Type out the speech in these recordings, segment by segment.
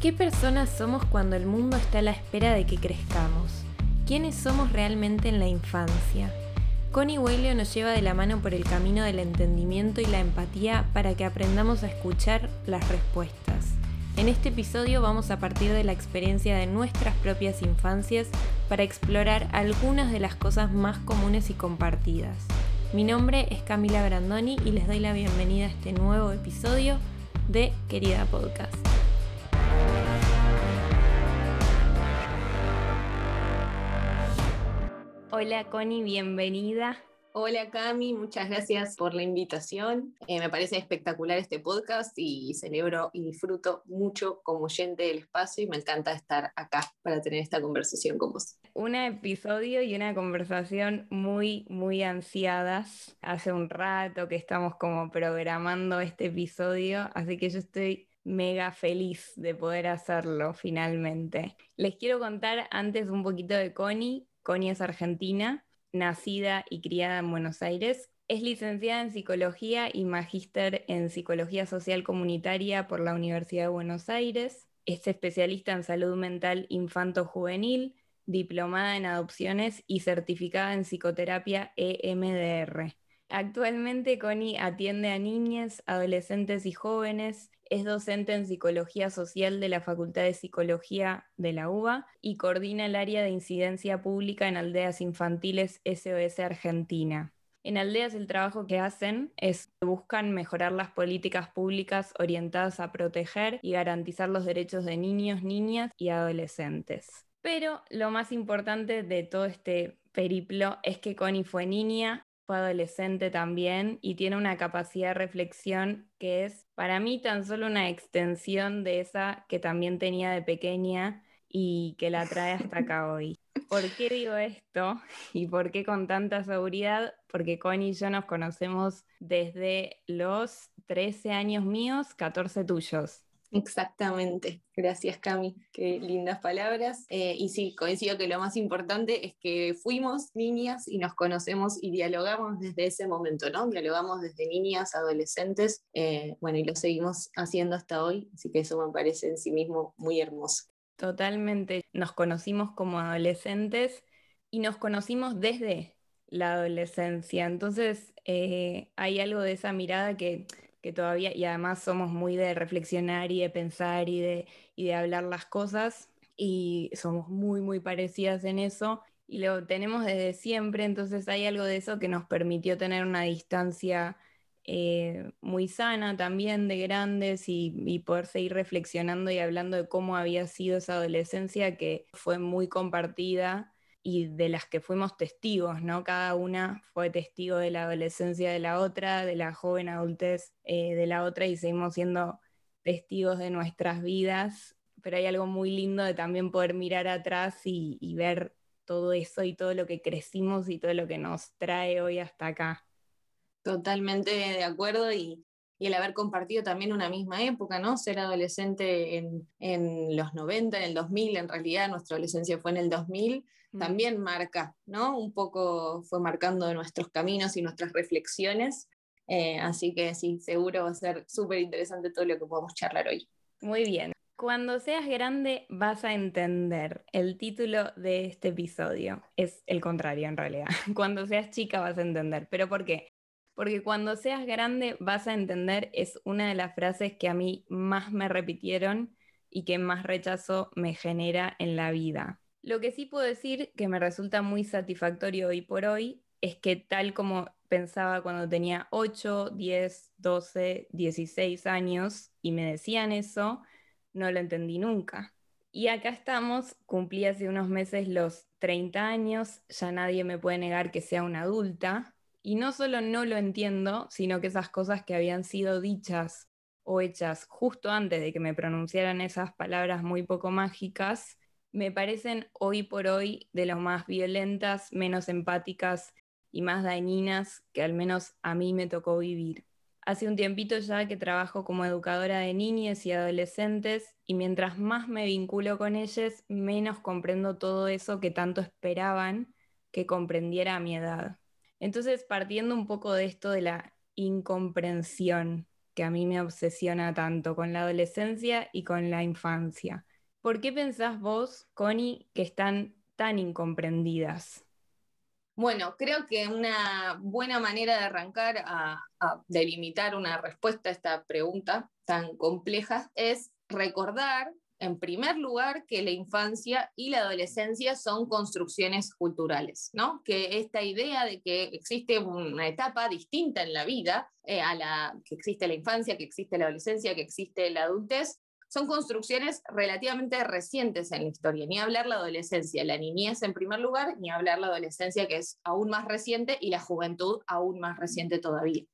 ¿Qué personas somos cuando el mundo está a la espera de que crezcamos? ¿Quiénes somos realmente en la infancia? Connie Whaley nos lleva de la mano por el camino del entendimiento y la empatía para que aprendamos a escuchar las respuestas. En este episodio vamos a partir de la experiencia de nuestras propias infancias para explorar algunas de las cosas más comunes y compartidas. Mi nombre es Camila Brandoni y les doy la bienvenida a este nuevo episodio de Querida Podcast. Hola Connie, bienvenida. Hola Cami, muchas gracias por la invitación. Eh, me parece espectacular este podcast y celebro y disfruto mucho como oyente del espacio y me encanta estar acá para tener esta conversación con vos. Un episodio y una conversación muy, muy ansiadas. Hace un rato que estamos como programando este episodio, así que yo estoy mega feliz de poder hacerlo finalmente. Les quiero contar antes un poquito de Connie. Connie es argentina, nacida y criada en Buenos Aires. Es licenciada en Psicología y magíster en Psicología Social Comunitaria por la Universidad de Buenos Aires. Es especialista en salud mental infanto-juvenil, diplomada en adopciones y certificada en psicoterapia EMDR. Actualmente Connie atiende a niñas, adolescentes y jóvenes, es docente en Psicología Social de la Facultad de Psicología de la UBA y coordina el área de incidencia pública en aldeas infantiles SOS Argentina. En aldeas el trabajo que hacen es buscan mejorar las políticas públicas orientadas a proteger y garantizar los derechos de niños, niñas y adolescentes. Pero lo más importante de todo este periplo es que Connie fue niña, fue adolescente también y tiene una capacidad de reflexión que es para mí tan solo una extensión de esa que también tenía de pequeña y que la trae hasta acá hoy. ¿Por qué digo esto y por qué con tanta seguridad? Porque Connie y yo nos conocemos desde los 13 años míos, 14 tuyos. Exactamente, gracias Cami, qué lindas palabras. Eh, y sí, coincido que lo más importante es que fuimos niñas y nos conocemos y dialogamos desde ese momento, ¿no? Dialogamos desde niñas, adolescentes, eh, bueno, y lo seguimos haciendo hasta hoy, así que eso me parece en sí mismo muy hermoso. Totalmente, nos conocimos como adolescentes y nos conocimos desde la adolescencia, entonces eh, hay algo de esa mirada que que todavía, y además somos muy de reflexionar y de pensar y de, y de hablar las cosas, y somos muy, muy parecidas en eso, y lo tenemos desde siempre, entonces hay algo de eso que nos permitió tener una distancia eh, muy sana también de grandes y, y, poder seguir reflexionando y hablando de cómo había sido esa adolescencia que fue muy compartida y de las que fuimos testigos, ¿no? Cada una fue testigo de la adolescencia de la otra, de la joven adultez eh, de la otra y seguimos siendo testigos de nuestras vidas, pero hay algo muy lindo de también poder mirar atrás y, y ver todo eso y todo lo que crecimos y todo lo que nos trae hoy hasta acá. Totalmente de acuerdo y y el haber compartido también una misma época, ¿no? Ser adolescente en, en los 90, en el 2000, en realidad nuestra adolescencia fue en el 2000, mm. También marca, ¿no? Un poco fue marcando nuestros caminos y nuestras reflexiones. Eh, así que sí, seguro va a ser súper interesante todo lo que podamos charlar hoy. Muy bien. Cuando seas grande vas a entender. El título de este episodio es el contrario en realidad. Cuando seas chica vas a entender. ¿Pero por qué? porque cuando seas grande vas a entender es una de las frases que a mí más me repitieron y que más rechazo me genera en la vida. Lo que sí puedo decir que me resulta muy satisfactorio hoy por hoy es que tal como pensaba cuando tenía 8, 10, 12, 16 años y me decían eso, no lo entendí nunca. Y acá estamos, cumplí hace unos meses los 30 años, ya nadie me puede negar que sea una adulta, y no solo no lo entiendo, sino que esas cosas que habían sido dichas o hechas justo antes de que me pronunciaran esas palabras muy poco mágicas, me parecen hoy por hoy de lo más violentas, menos empáticas y más dañinas que al menos a mí me tocó vivir. Hace un tiempito ya que trabajo como educadora de niñas y adolescentes y mientras más me vinculo con ellas, menos comprendo todo eso que tanto esperaban que comprendiera a mi edad. Entonces, partiendo un poco de esto de la incomprensión, que a mí me obsesiona tanto, con la adolescencia y con la infancia. ¿Por qué pensás vos, Connie, que están tan incomprendidas? Bueno, creo que una buena manera de arrancar a, delimitar una respuesta a esta pregunta tan compleja es recordar en primer lugar, que la infancia y la adolescencia son construcciones culturales, ¿no? Que esta idea de que existe una etapa distinta en la vida, eh, a la que existe la infancia, que existe la adolescencia, que existe la adultez, son construcciones relativamente recientes en la historia, ni hablar la adolescencia, la niñez en primer lugar, ni hablar la adolescencia que es aún más reciente y la juventud aún más reciente todavía.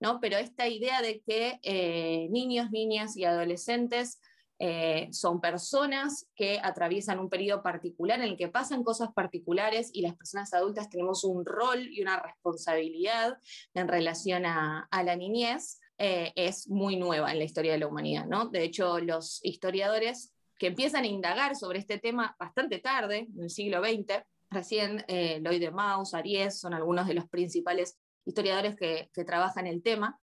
¿no? Pero esta idea de que eh, niños, niñas y adolescentes eh, son personas que atraviesan un periodo particular en el que pasan cosas particulares y las personas adultas tenemos un rol y una responsabilidad en relación a la niñez. Eh, es muy nueva en la historia de la humanidad. ¿no? De hecho, los historiadores que empiezan a indagar sobre este tema bastante tarde, en el siglo XX, recién eh, Lloyd de Maus, Aries, son algunos de los principales historiadores que, que trabajan el tema,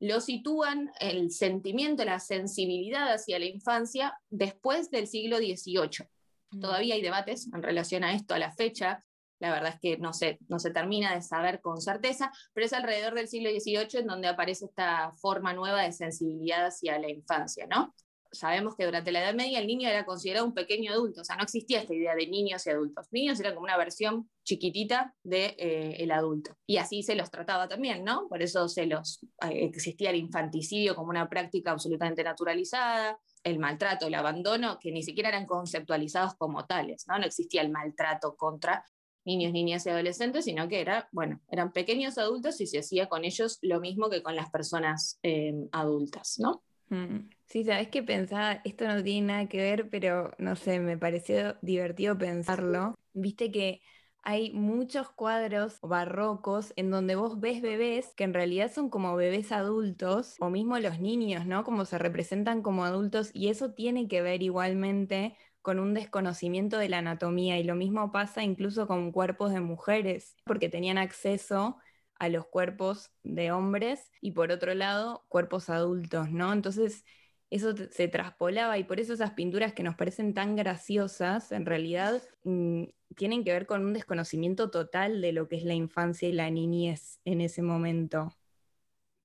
lo sitúan el sentimiento, la sensibilidad hacia la infancia después del siglo XVIII. Mm. Todavía hay debates en relación a esto a la fecha la verdad es que no se, no se termina de saber con certeza, pero es alrededor del siglo XVIII en donde aparece esta forma nueva de sensibilidad hacia la infancia, ¿no? Sabemos que durante la Edad Media el niño era considerado un pequeño adulto, o sea, no existía esta idea de niños y adultos. Niños eran como una versión chiquitita del de, eh, adulto. Y así se los trataba también, ¿no? Por eso se los, eh, existía el infanticidio como una práctica absolutamente naturalizada, el maltrato, el abandono, que ni siquiera eran conceptualizados como tales, ¿no? No existía el maltrato contra niños, niñas y adolescentes, sino que era, bueno, eran pequeños adultos y se hacía con ellos lo mismo que con las personas em, adultas, ¿no? Mm. Sí, sabes que pensaba, esto no tiene nada que ver, pero no sé, me pareció divertido pensarlo. Viste que hay muchos cuadros barrocos en donde vos ves bebés que en realidad son como bebés adultos, o mismo los niños, ¿no? Como se representan como adultos, y eso tiene que ver igualmente con un desconocimiento de la anatomía y lo mismo pasa incluso con cuerpos de mujeres, porque tenían acceso a los cuerpos de hombres y por otro lado cuerpos adultos, ¿no? Entonces eso se traspolaba y por eso esas pinturas que nos parecen tan graciosas en realidad mm, tienen que ver con un desconocimiento total de lo que es la infancia y la niñez en ese momento.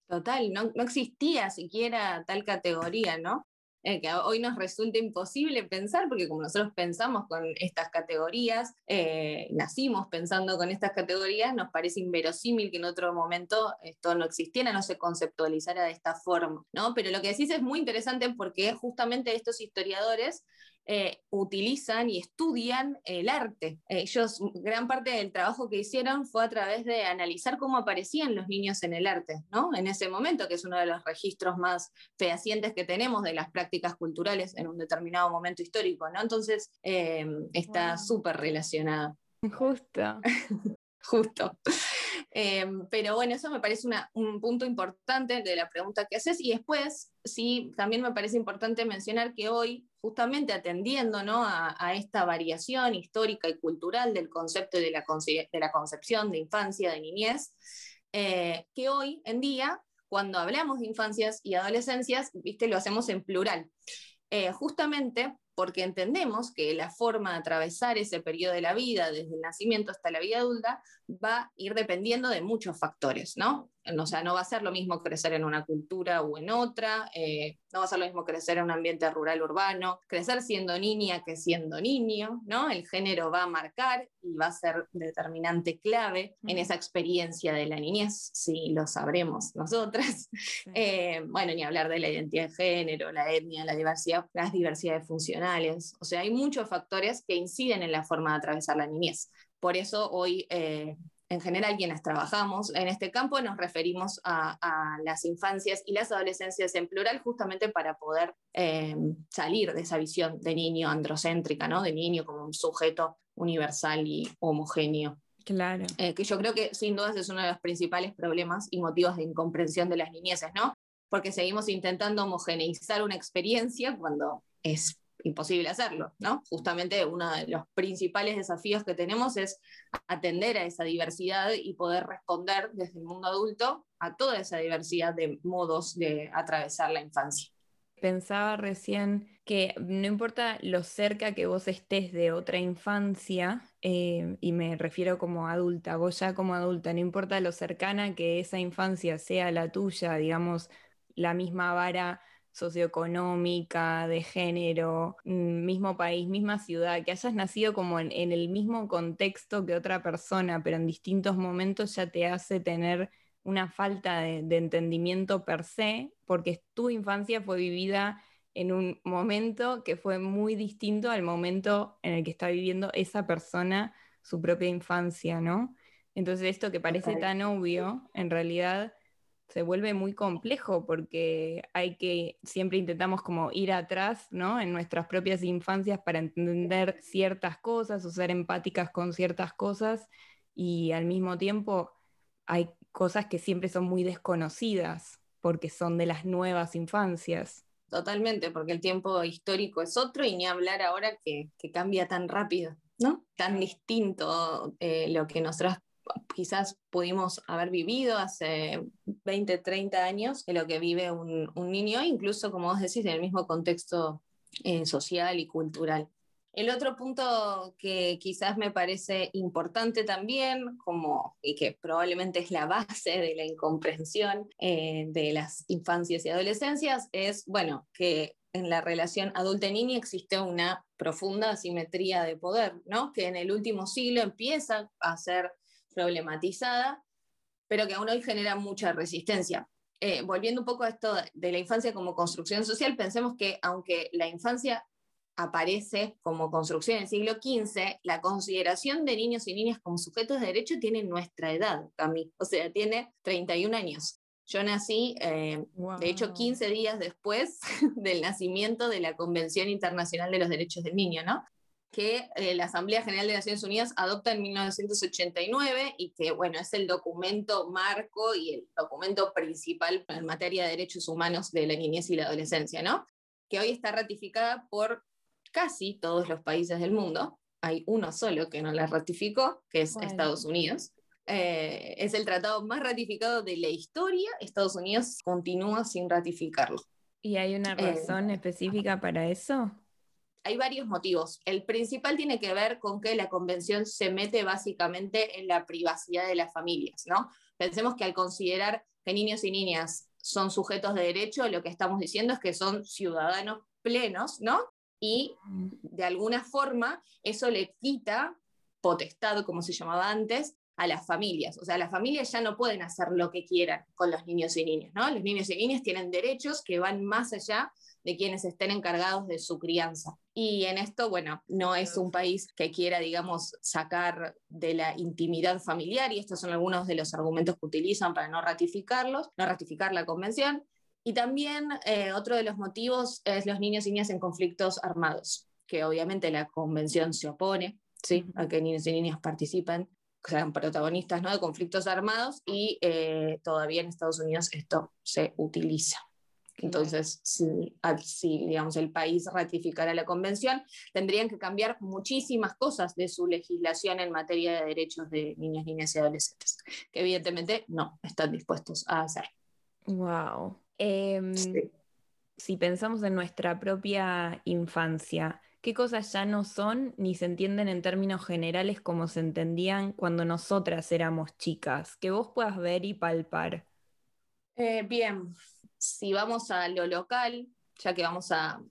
Total, no, no existía siquiera tal categoría, ¿no? Eh, que hoy nos resulta imposible pensar, porque como nosotros pensamos con estas categorías, eh, nacimos pensando con estas categorías, nos parece inverosímil que en otro momento esto no existiera, no se conceptualizara de esta forma, ¿no? Pero lo que decís es muy interesante porque justamente estos historiadores eh, utilizan y estudian el arte. Ellos, gran parte del trabajo que hicieron fue a través de analizar cómo aparecían los niños en el arte, ¿no? En ese momento, que es uno de los registros más fehacientes que tenemos de las prácticas culturales en un determinado momento histórico, ¿no? Entonces, eh, está súper relacionado. Justo. Justo. Em, pero bueno, eso me parece un punto importante de la pregunta que haces. Y después, sí, también me parece importante mencionar que hoy, justamente atendiendo a, esta variación histórica y cultural del concepto de la, de la concepción de infancia, de niñez, eh, que hoy en día, cuando hablamos de infancias y adolescencias, viste, lo hacemos en plural. Eh, justamente porque entendemos que la forma de atravesar ese periodo de la vida, desde el nacimiento hasta la vida adulta, va a ir dependiendo de muchos factores, ¿no? O sea, no va a ser lo mismo crecer en una cultura o en otra, eh, no va a ser lo mismo crecer en un ambiente rural urbano, crecer siendo niña que siendo niño, ¿no? El género va a marcar y va a ser determinante clave en esa experiencia de la niñez, si lo sabremos nosotras. Eh, bueno, ni hablar de la identidad de género, la etnia, la diversidad, las diversidades funcionales, o sea, hay muchos factores que inciden en la forma de atravesar la niñez. Por eso hoy eh, en general quienes trabajamos en este campo nos referimos a, las infancias y las adolescencias en plural justamente para poder eh, salir de esa visión de niño androcéntrica, ¿no? de niño como un sujeto universal y homogéneo. Claro. Eh, que yo creo que sin dudas es uno de los principales problemas y motivos de incomprensión de las niñeces, ¿no? Porque seguimos intentando homogeneizar una experiencia cuando es imposible hacerlo, ¿no? Justamente uno de los principales desafíos que tenemos es atender a esa diversidad y poder responder desde el mundo adulto a toda esa diversidad de modos de atravesar la infancia. Pensaba recién que no importa lo cerca que vos estés de otra infancia, eh, y me refiero como adulta, vos ya como adulta, no importa lo cercana que esa infancia sea la tuya, digamos, la misma vara socioeconómica, de género, mm, mismo país, misma ciudad, que hayas nacido como en, el mismo contexto que otra persona, pero en distintos momentos ya te hace tener una falta de, entendimiento per se, porque tu infancia fue vivida en un momento que fue muy distinto al momento en el que está viviendo esa persona su propia infancia, ¿no? Entonces esto que parece tan obvio, en realidad se vuelve muy complejo porque hay que, siempre intentamos como ir atrás, ¿no? En nuestras propias infancias para entender ciertas cosas o ser empáticas con ciertas cosas y al mismo tiempo hay cosas que siempre son muy desconocidas porque son de las nuevas infancias. Totalmente, porque el tiempo histórico es otro y ni hablar ahora que, cambia tan rápido, ¿no? Tan distinto eh, lo que nosotros quizás pudimos haber vivido hace 20, 30 años de lo que vive un, niño, incluso como vos decís, en el mismo contexto eh, social y cultural. El otro punto que quizás me parece importante también, como, y que probablemente es la base de la incomprensión eh, de las infancias y adolescencias, es, bueno, que en la relación adulta-niña existe una profunda asimetría de poder, ¿no? que en el último siglo empieza a ser problematizada, pero que aún hoy genera mucha resistencia. Eh, volviendo un poco a esto de la infancia como construcción social, pensemos que aunque la infancia aparece como construcción en el siglo XV, la consideración de niños y niñas como sujetos de derecho tiene nuestra edad, Cami, o sea, tiene 31 años. Yo nací, eh, de hecho, 15 días después del nacimiento de la Convención Internacional de los Derechos del Niño, ¿no? Que eh, la Asamblea General de Naciones Unidas adopta en 1989 y que, bueno, es el documento marco y el documento principal en materia de derechos humanos de la niñez y la adolescencia, ¿no? Que hoy está ratificada por casi todos los países del mundo. Hay uno solo que no la ratificó, que es Estados Unidos. Eh, es el tratado más ratificado de la historia. Estados Unidos continúa sin ratificarlo. ¿Y hay una eh, razón específica para eso? Hay varios motivos. El principal tiene que ver con que la convención se mete básicamente en la privacidad de las familias, ¿no? Pensemos que al considerar que niños y niñas son sujetos de derecho, lo que estamos diciendo es que son ciudadanos plenos, ¿no? y de alguna forma eso le quita potestad, como se llamaba antes, a las familias. O sea, las familias ya no pueden hacer lo que quieran con los niños y niñas, ¿no? Los niños y niñas tienen derechos que van más allá de quienes estén encargados de su crianza. Y en esto, bueno, no es un país que quiera, digamos, sacar de la intimidad familiar, y estos son algunos de los argumentos que utilizan para no ratificarlos, no ratificar la convención, y también eh, otro de los motivos es los niños y niñas en conflictos armados, que obviamente la convención se opone ¿sí? a que niños y niñas participen, sean protagonistas ¿no? de conflictos armados y eh, todavía en Estados Unidos esto se utiliza. Entonces, si, si, digamos, el país ratificara la convención, tendrían que cambiar muchísimas cosas de su legislación en materia de derechos de niños, niñas y adolescentes, que evidentemente no están dispuestos a hacer. Wow. Em, si pensamos en nuestra propia infancia, ¿qué cosas ya no son ni se entienden en términos generales como se entendían cuando nosotras éramos chicas? Que vos puedas ver y palpar. Eh, bien, si vamos a lo local, ya que vamos a,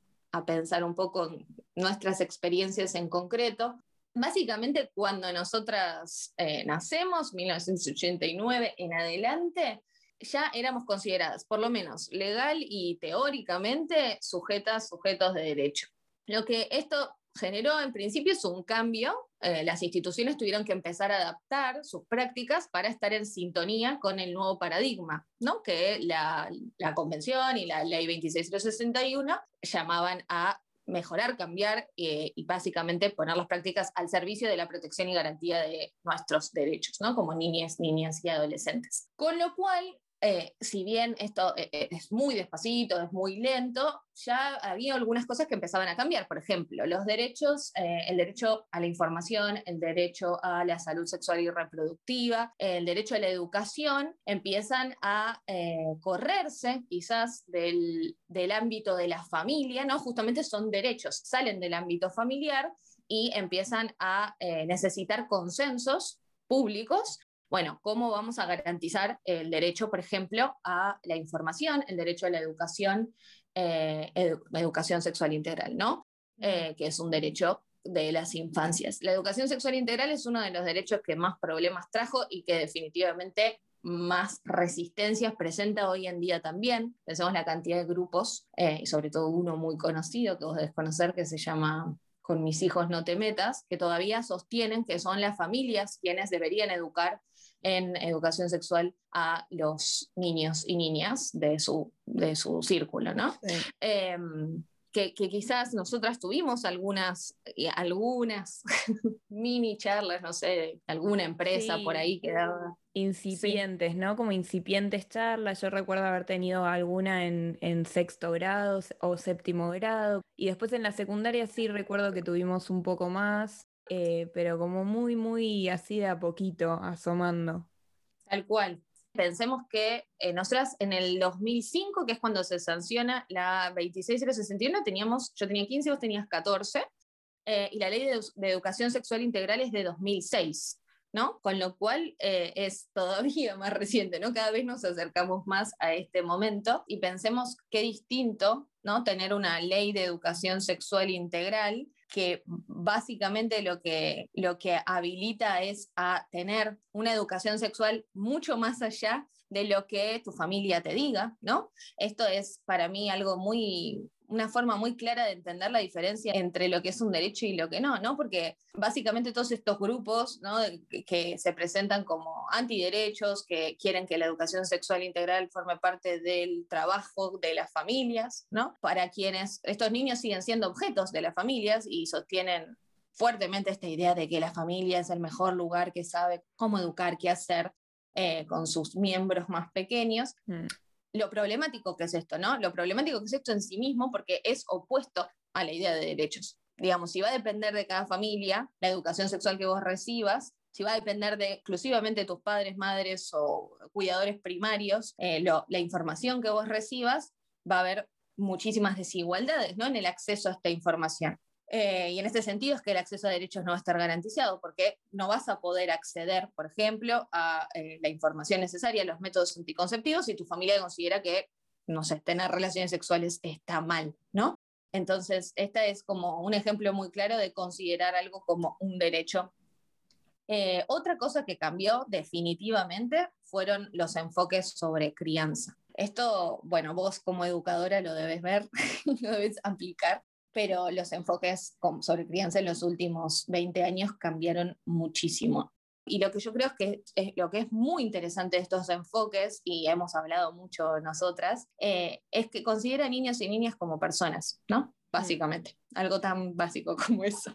pensar un poco nuestras experiencias en concreto, básicamente cuando nosotras eh, nacemos, 1989 en adelante, ya éramos consideradas, por lo menos legal y teóricamente, sujetas, sujetos de derecho. Lo que esto generó en principio es un cambio. Eh, las instituciones tuvieron que empezar a adaptar sus prácticas para estar en sintonía con el nuevo paradigma, ¿no? que la, Convención y la Ley 26061 llamaban a mejorar, cambiar eh, y básicamente poner las prácticas al servicio de la protección y garantía de nuestros derechos, ¿no? como niñas, niñas y adolescentes. Con lo cual, eh, si bien esto eh, eh, es muy despacito, es muy lento, ya había algunas cosas que empezaban a cambiar. Por ejemplo, los derechos, el derecho a la información, el derecho a la salud sexual y reproductiva, el derecho a la educación, empiezan a correrse quizás del, del ámbito de la familia, ¿no? Justamente son derechos, salen del ámbito familiar y empiezan a necesitar consensos públicos bueno, ¿cómo vamos a garantizar el derecho, por ejemplo, a la información, el derecho a la educación, eh, educación sexual integral, ¿no? Eh, que es un derecho de las infancias. La educación sexual integral es uno de los derechos que más problemas trajo y que definitivamente más resistencias presenta hoy en día también. Pensemos la cantidad de grupos, eh, y sobre todo uno muy conocido que vos debes conocer, que se llama Con mis hijos no te metas, que todavía sostienen que son las familias quienes deberían educar en educación sexual a los niños y niñas de su, de su círculo, ¿no? Em, que, quizás nosotras tuvimos algunas, algunas mini charlas, no sé, alguna empresa por ahí que daba. Incipientes, ¿no? Como incipientes charlas. Yo recuerdo haber tenido alguna en, en, sexto grado o séptimo grado. Y después en la secundaria sí recuerdo que tuvimos un poco más. Eh, pero como muy, muy así de a poquito, asomando. Tal cual. Pensemos que eh, nosotras en el 2005, que es cuando se sanciona la 26061, teníamos, yo tenía 15, vos tenías 14, eh, y la ley de, educación sexual integral es de 2006. ¿no? Con lo cual es todavía más reciente, ¿no? Cada vez nos acercamos más a este momento y pensemos qué distinto, ¿no? Tener una ley de educación sexual integral que básicamente lo que, lo que habilita es a tener una educación sexual mucho más allá de lo que tu familia te diga, ¿no? Esto es para mí algo muy, una forma muy clara de entender la diferencia entre lo que es un derecho y lo que no, ¿no? Porque básicamente todos estos grupos, ¿no? Que, se presentan como antiderechos, que quieren que la educación sexual integral forme parte del trabajo de las familias, ¿no? Para quienes estos niños siguen siendo objetos de las familias y sostienen fuertemente esta idea de que la familia es el mejor lugar que sabe cómo educar, qué hacer eh, con sus miembros más pequeños. Mm lo problemático que es esto, ¿no? Lo problemático que es esto en sí mismo porque es opuesto a la idea de derechos. Digamos, si va a depender de cada familia la educación sexual que vos recibas, si va a depender de exclusivamente de tus padres, madres o cuidadores primarios, eh, la información que vos recibas, va a haber muchísimas desigualdades ¿no? en el acceso a esta información. Eh, y en este sentido es que el acceso a derechos no va a estar garantizado porque no vas a poder acceder, por ejemplo, a eh, la información necesaria, a los métodos anticonceptivos si tu familia considera que, no sé, tener relaciones sexuales está mal, ¿no? Entonces, este es como un ejemplo muy claro de considerar algo como un derecho. Eh, otra cosa que cambió definitivamente fueron los enfoques sobre crianza. Esto, bueno, vos como educadora lo debes ver, lo debes aplicar pero los enfoques sobre crianza en los últimos 20 años cambiaron muchísimo. Y lo que yo creo es que es, lo que es muy interesante de estos enfoques, y hemos hablado mucho nosotras, eh, es que considera niños y niñas como personas, ¿no? Básicamente, algo tan básico como eso.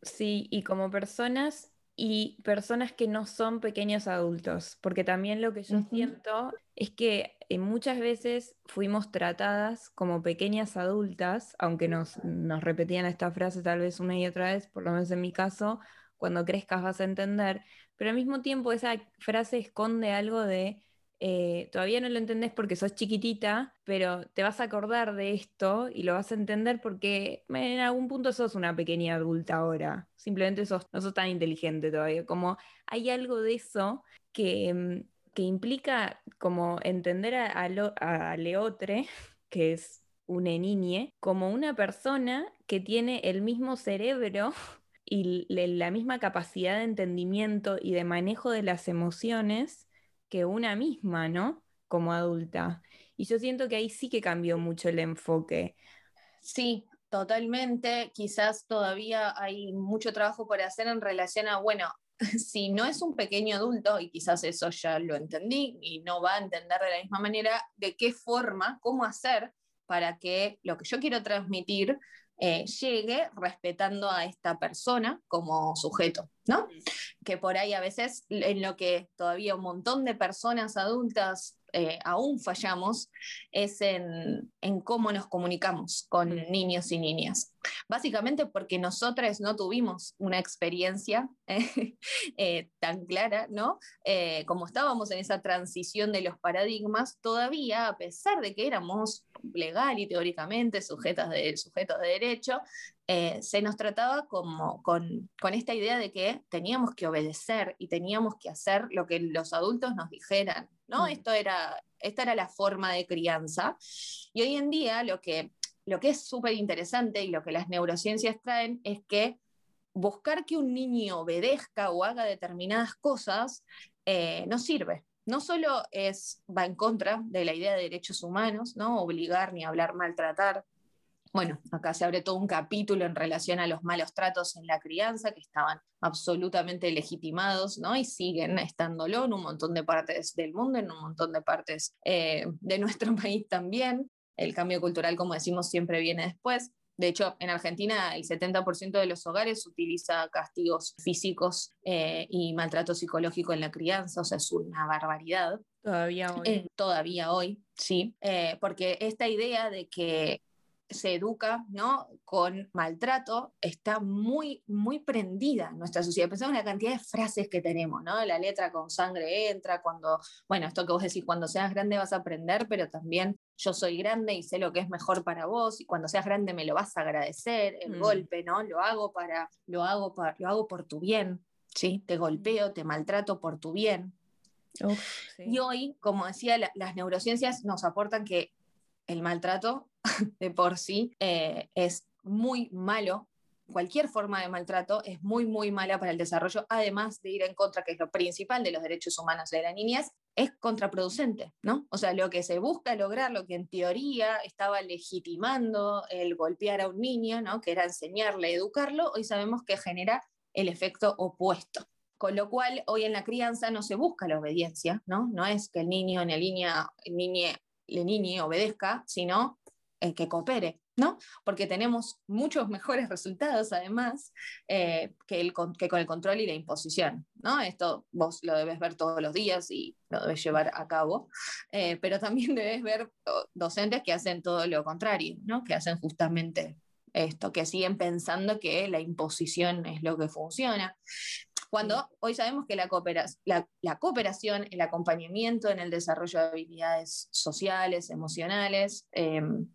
Sí, y como personas y personas que no son pequeños adultos, porque también lo que yo siento es que eh, muchas veces fuimos tratadas como pequeñas adultas, aunque nos, nos repetían esta frase tal vez una y otra vez, por lo menos en mi caso, cuando crezcas vas a entender, pero al mismo tiempo esa frase esconde algo de eh, todavía no lo entendés porque sos chiquitita, pero te vas a acordar de esto y lo vas a entender porque en algún punto sos una pequeña adulta ahora. Simplemente sos, no sos tan inteligente todavía. Como hay algo de eso que, mm, que implica como entender a, Leotre, que es una niñe, como una persona que tiene el mismo cerebro y la misma capacidad de entendimiento y de manejo de las emociones que una misma, ¿no? Como adulta. Y yo siento que ahí sí que cambió mucho el enfoque. Sí, totalmente. Quizás todavía hay mucho trabajo por hacer en relación a, bueno, si no es un pequeño adulto, y quizás eso ya lo entendí y no va a entender de la misma manera, de qué forma, cómo hacer para que lo que yo quiero transmitir eh, llegue respetando a esta persona como sujeto, ¿no? Que por ahí a veces en lo que todavía un montón de personas adultas eh, aún fallamos es en, cómo nos comunicamos con mm. niños y niñas. Básicamente porque nosotras no tuvimos una experiencia eh, tan clara, ¿no? Eh, como estábamos en esa transición de los paradigmas, todavía, a pesar de que éramos legal y teóricamente sujetos de, sujetos de derecho, se nos trataba como con, con, esta idea de que teníamos que obedecer y teníamos que hacer lo que los adultos nos dijeran. ¿No? Mm. Esto era, esta era la forma de crianza. Y hoy en día lo que, lo que es súper interesante y lo que las neurociencias traen es que buscar que un niño obedezca o haga determinadas cosas eh, no sirve. No solo es, va en contra de la idea de derechos humanos, ¿no? obligar ni hablar maltratar, bueno, acá se abre todo un capítulo en relación a los malos tratos en la crianza que estaban absolutamente legitimados, ¿no? Y siguen estándolo en un montón de partes del mundo, en un montón de partes eh, de nuestro país también. El cambio cultural, como decimos, siempre viene después. De hecho, en Argentina el 70% de los hogares utiliza castigos físicos eh, y maltrato psicológico en la crianza, o sea, es una barbaridad. Todavía hoy. Eh, todavía hoy, sí. porque esta idea de que se educa ¿no? con maltrato está muy, muy prendida en nuestra sociedad. Pensamos en la cantidad de frases que tenemos, ¿no? La letra con sangre entra, cuando, bueno, esto que vos decís, cuando seas grande vas a aprender, pero también yo soy grande y sé lo que es mejor para vos, y cuando seas grande me lo vas a agradecer, el mm. golpe, ¿no? Lo hago para, lo hago para, lo hago por tu bien, ¿sí? Te golpeo, te maltrato por tu bien. Y hoy, como decía, las neurociencias nos aportan que el maltrato de por sí eh, es muy malo. Cualquier forma de maltrato es muy, muy mala para el desarrollo, además de ir en contra, que es lo principal de los derechos humanos de la niñez, es contraproducente, ¿no? O sea, lo que se busca lograr, lo que en teoría estaba legitimando el golpear a un niño, ¿no? Que era enseñarle, educarlo, hoy sabemos que genera el efecto opuesto. Con lo cual, hoy en la crianza no se busca la obediencia, ¿no? No es que el niño en la línea, niñe, le niñe obedezca, sino el que coopere, ¿no? Porque tenemos muchos mejores resultados, además, eh, que, el, que con el control y la imposición, ¿no? Esto vos lo debes ver todos los días y lo debes llevar a cabo, eh, pero también debes ver docentes que hacen todo lo contrario, ¿no? Que hacen justamente esto, que siguen pensando que la imposición es lo que funciona. Cuando hoy sabemos que la, la, cooperación, el acompañamiento en el desarrollo de habilidades sociales, emocionales, em,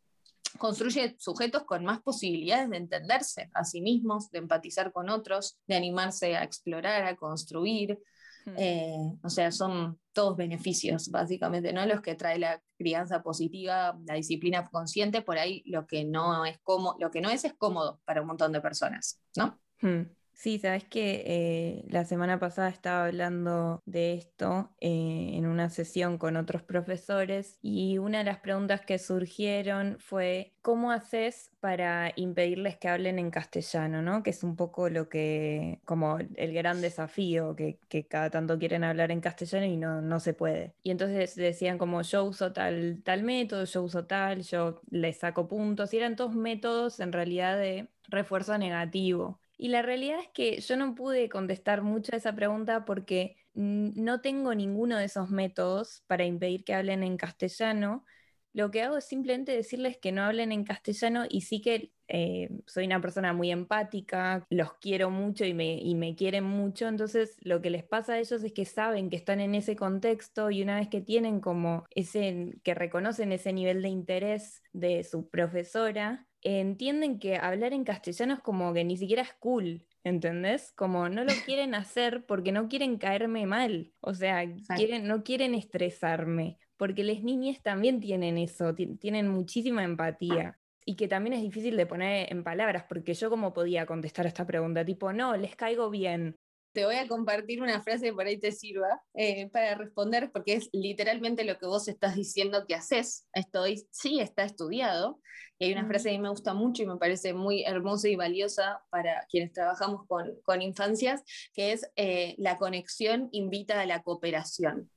construye sujetos con más posibilidades de entenderse a sí mismos, de empatizar con otros, de animarse a explorar, a construir. Hmm. Eh, o sea, son todos beneficios, básicamente, ¿no? Los que trae la crianza positiva, la disciplina consciente, por ahí lo que no es como, lo que no es es cómodo para un montón de personas, ¿no? Hmm. Sí, sabes que eh, la semana pasada estaba hablando de esto eh, en una sesión con otros profesores y una de las preguntas que surgieron fue ¿cómo haces para impedirles que hablen en castellano? ¿no? Que es un poco lo que, como el gran desafío, que, cada tanto quieren hablar en castellano y no, no se puede. Y entonces decían como yo uso tal, tal método, yo uso tal, yo les saco puntos y eran todos métodos en realidad de refuerzo negativo. Y la realidad es que yo no pude contestar mucho a esa pregunta porque no tengo ninguno de esos métodos para impedir que hablen en castellano. Lo que hago es simplemente decirles que no hablen en castellano y sí que eh, soy una persona muy empática, los quiero mucho y me, y me quieren mucho, entonces lo que les pasa a ellos es que saben que están en ese contexto y una vez que tienen como ese, que reconocen ese nivel de interés de su profesora, entienden que hablar en castellano es como que ni siquiera es cool, ¿entendés? Como no lo quieren hacer porque no quieren caerme mal, o sea, quieren, no quieren estresarme, porque las niñas también tienen eso, tienen muchísima empatía. Y que también es difícil de poner en palabras, porque yo como podía contestar a esta pregunta, tipo, no, les caigo bien, te voy a compartir una frase que por ahí te sirva eh, para responder, porque es literalmente lo que vos estás diciendo que haces. Esto sí está estudiado. Y hay una frase que a mí me gusta mucho y me parece muy hermosa y valiosa para quienes trabajamos con, con infancias, que es eh, la conexión invita a la cooperación.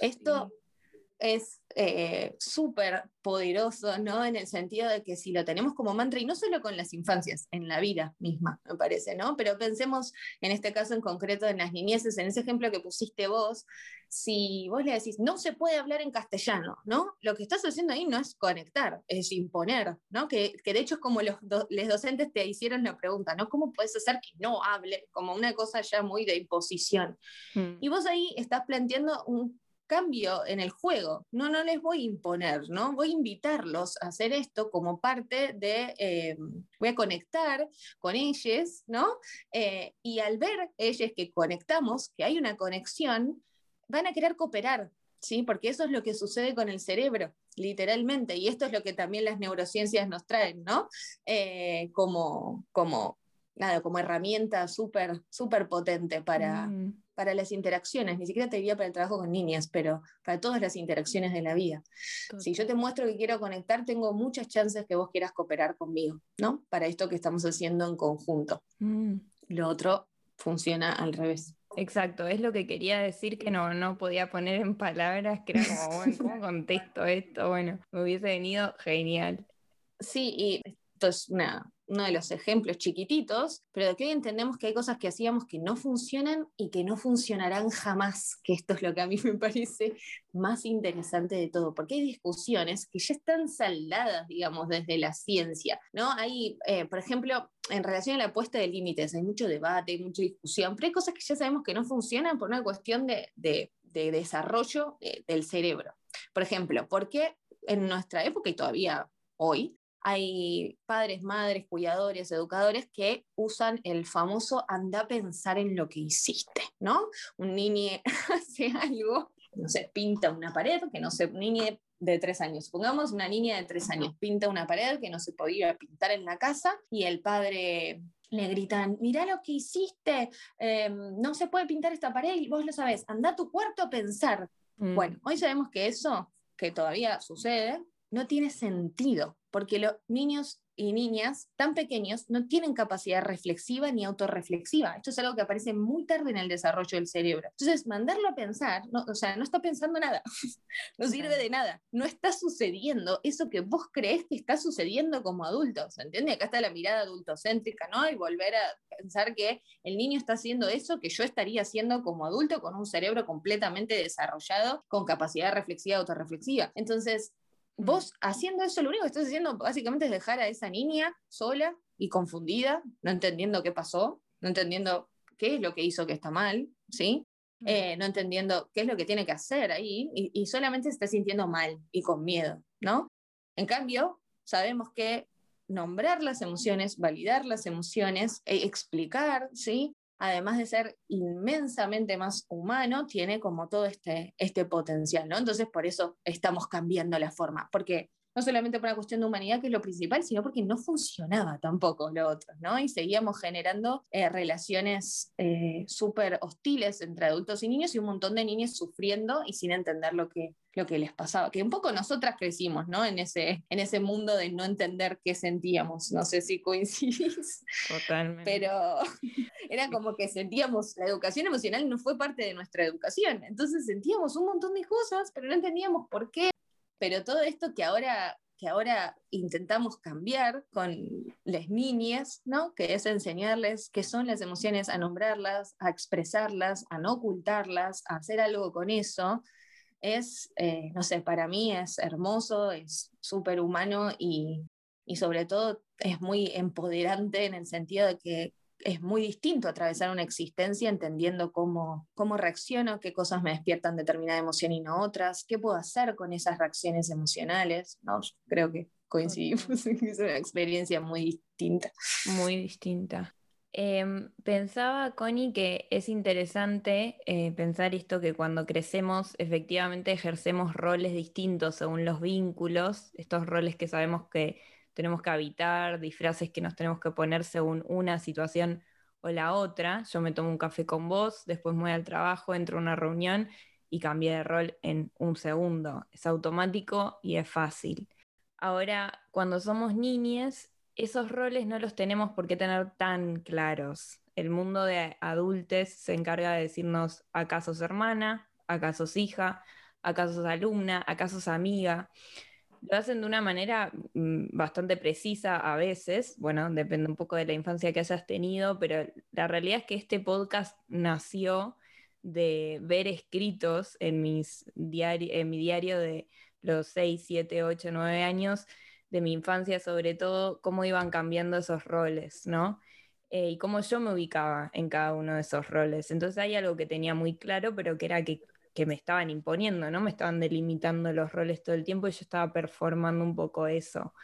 Esto es eh, súper poderoso, ¿no? En el sentido de que si lo tenemos como mantra, y no solo con las infancias, en la vida misma, me parece, ¿no? Pero pensemos en este caso en concreto en las niñeces, en ese ejemplo que pusiste vos, si vos le decís, no se puede hablar en castellano, ¿no? Lo que estás haciendo ahí no es conectar, es imponer, ¿no? Que, que de hecho es como los, los docentes te hicieron la pregunta, ¿no? ¿Cómo puedes hacer que no hable? Como una cosa ya muy de imposición. Hmm. Y vos ahí estás planteando un cambio en el juego. No, no les voy a imponer, ¿no? Voy a invitarlos a hacer esto como parte de, eh, voy a conectar con ellos, ¿no? Eh, y al ver ellos que conectamos, que hay una conexión, van a querer cooperar, ¿sí? Porque eso es lo que sucede con el cerebro, literalmente, y esto es lo que también las neurociencias nos traen, ¿no? Eh, como, como, nada, como herramienta súper, súper potente para... Mm para las interacciones, ni siquiera te diría para el trabajo con niñas, pero para todas las interacciones de la vida. Si yo te muestro que quiero conectar, tengo muchas chances que vos quieras cooperar conmigo, ¿no? Para esto que estamos haciendo en conjunto. Mm. Lo otro funciona al revés. Exacto, es lo que quería decir que no, no podía poner en palabras, que era como, bueno, ¿cómo contesto esto? Bueno, me hubiese venido genial. Sí, y esto es uno de los ejemplos chiquititos, pero de que hoy entendemos que hay cosas que hacíamos que no funcionan y que no funcionarán jamás, que esto es lo que a mí me parece más interesante de todo, porque hay discusiones que ya están saldadas, digamos, desde la ciencia, ¿no? Hay, eh, por ejemplo, en relación a la puesta de límites, hay mucho debate, hay mucha discusión, pero hay cosas que ya sabemos que no funcionan por una cuestión de, de, de desarrollo eh, del cerebro. Por ejemplo, porque en nuestra época y todavía hoy, hay padres, madres, cuidadores, educadores que usan el famoso anda a pensar en lo que hiciste, ¿no? Un niño hace algo, no sé, pinta una pared, que no sé, un niño de tres años, supongamos una niña de tres años pinta una pared que no se podía pintar en la casa y el padre le gritan, mira lo que hiciste, em, no se puede pintar esta pared y vos lo sabes, anda a tu cuarto a pensar. Mm. Bueno, hoy sabemos que eso, que todavía sucede, no tiene sentido, porque los niños y niñas tan pequeños no tienen capacidad reflexiva ni autorreflexiva. Esto es algo que aparece muy tarde en el desarrollo del cerebro. Entonces, mandarlo a pensar, no, o sea, no está pensando nada, no sirve de nada, no está sucediendo eso que vos crees que está sucediendo como adulto, ¿se entiende? Acá está la mirada adultocéntrica, ¿no? Y volver a pensar que el niño está haciendo eso que yo estaría haciendo como adulto con un cerebro completamente desarrollado, con capacidad reflexiva, autorreflexiva. Entonces, vos haciendo eso, lo único que estás haciendo básicamente es dejar a esa niña sola y confundida, no entendiendo qué pasó, no entendiendo qué es lo que hizo que está mal, ¿sí? Eh, no entendiendo qué es lo que tiene que hacer ahí y, y, solamente se está sintiendo mal y con miedo, ¿no? En cambio, sabemos que nombrar las emociones, validar las emociones, e explicar, ¿sí? Además de ser inmensamente más humano, tiene como todo este, este potencial, ¿no? Entonces, por eso estamos cambiando la forma, porque no solamente por una cuestión de humanidad, que es lo principal, sino porque no funcionaba tampoco lo otro, ¿no? Y seguíamos generando eh, relaciones eh, súper hostiles entre adultos y niños y un montón de niños sufriendo y sin entender lo que, lo que les pasaba, que un poco nosotras crecimos, ¿no? En ese, en ese mundo de no entender qué sentíamos, no sé si coincidís. Totalmente. Pero era como que sentíamos, la educación emocional no fue parte de nuestra educación, entonces sentíamos un montón de cosas, pero no entendíamos por qué pero todo esto que ahora, que ahora intentamos cambiar con las niñas, ¿no? que es enseñarles qué son las emociones, a nombrarlas, a expresarlas, a no ocultarlas, a hacer algo con eso, es, eh, no sé, para mí es hermoso, es súper humano y, y sobre todo es muy empoderante en el sentido de que es muy distinto atravesar una existencia entendiendo cómo, cómo reacciono, qué cosas me despiertan determinada emoción y no otras, qué puedo hacer con esas reacciones emocionales. No, creo que coincidimos en que es una experiencia muy distinta. Muy distinta. Em, pensaba, Connie, que es interesante eh, pensar esto que cuando crecemos efectivamente ejercemos roles distintos según los vínculos, estos roles que sabemos que tenemos que habitar, disfraces que nos tenemos que poner según una situación o la otra. Yo me tomo un café con vos, después me voy al trabajo, entro a una reunión y cambié de rol en un segundo. Es automático y es fácil. Ahora, cuando somos niñas, esos roles no los tenemos por qué tener tan claros. El mundo de adultos se encarga de decirnos, ¿acaso es hermana? ¿Acaso es hija? acá sos alumna, acá sos amiga. Lo hacen de una manera mm, bastante precisa a veces, bueno, depende un poco de la infancia que hayas tenido, pero la realidad es que este podcast nació de ver escritos en, mis en mi diario de los 6, 7, 8, 9 años de mi infancia, sobre todo, cómo iban cambiando esos roles, ¿no? Eh, y cómo yo me ubicaba en cada uno de esos roles. Entonces hay algo que tenía muy claro, pero que era que, que me estaban imponiendo, ¿no? Me estaban delimitando los roles todo el tiempo y yo estaba performando un poco eso.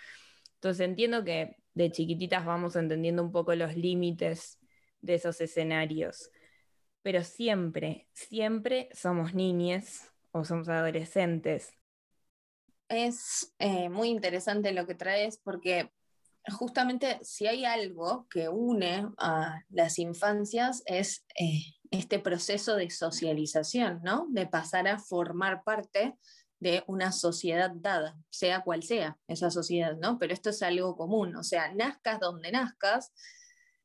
Entonces entiendo que de chiquititas vamos entendiendo un poco los límites de esos escenarios, pero siempre, siempre somos niñas o somos adolescentes es eh, muy interesante lo que traes porque justamente si hay algo que une a las infancias es eh, este proceso de socialización, ¿no? De pasar a formar parte de una sociedad dada, sea cual sea esa sociedad, ¿no? Pero esto es algo común, o sea, nazcas donde nazcas,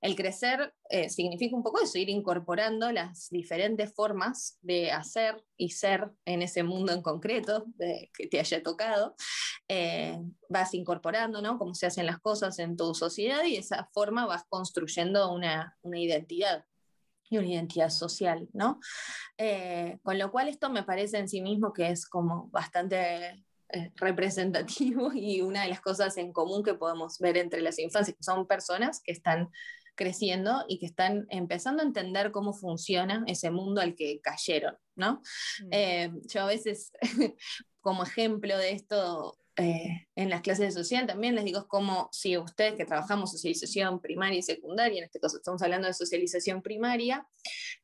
el crecer eh, significa un poco eso, ir incorporando las diferentes formas de hacer y ser en ese mundo en concreto que te haya tocado. Eh, vas incorporando, ¿no? Cómo se hacen las cosas en tu sociedad y esa forma vas construyendo una, identidad y una identidad social, ¿no? Eh, con lo cual esto me parece en sí mismo que es como bastante representativo y una de las cosas en común que podemos ver entre las infancias, que son personas que están creciendo y que están empezando a entender cómo funciona ese mundo al que cayeron, ¿no? Mm. Eh, yo a veces, como ejemplo de esto, eh, en las clases de social también les digo, es como si ustedes que trabajamos socialización primaria y secundaria, en este caso estamos hablando de socialización primaria,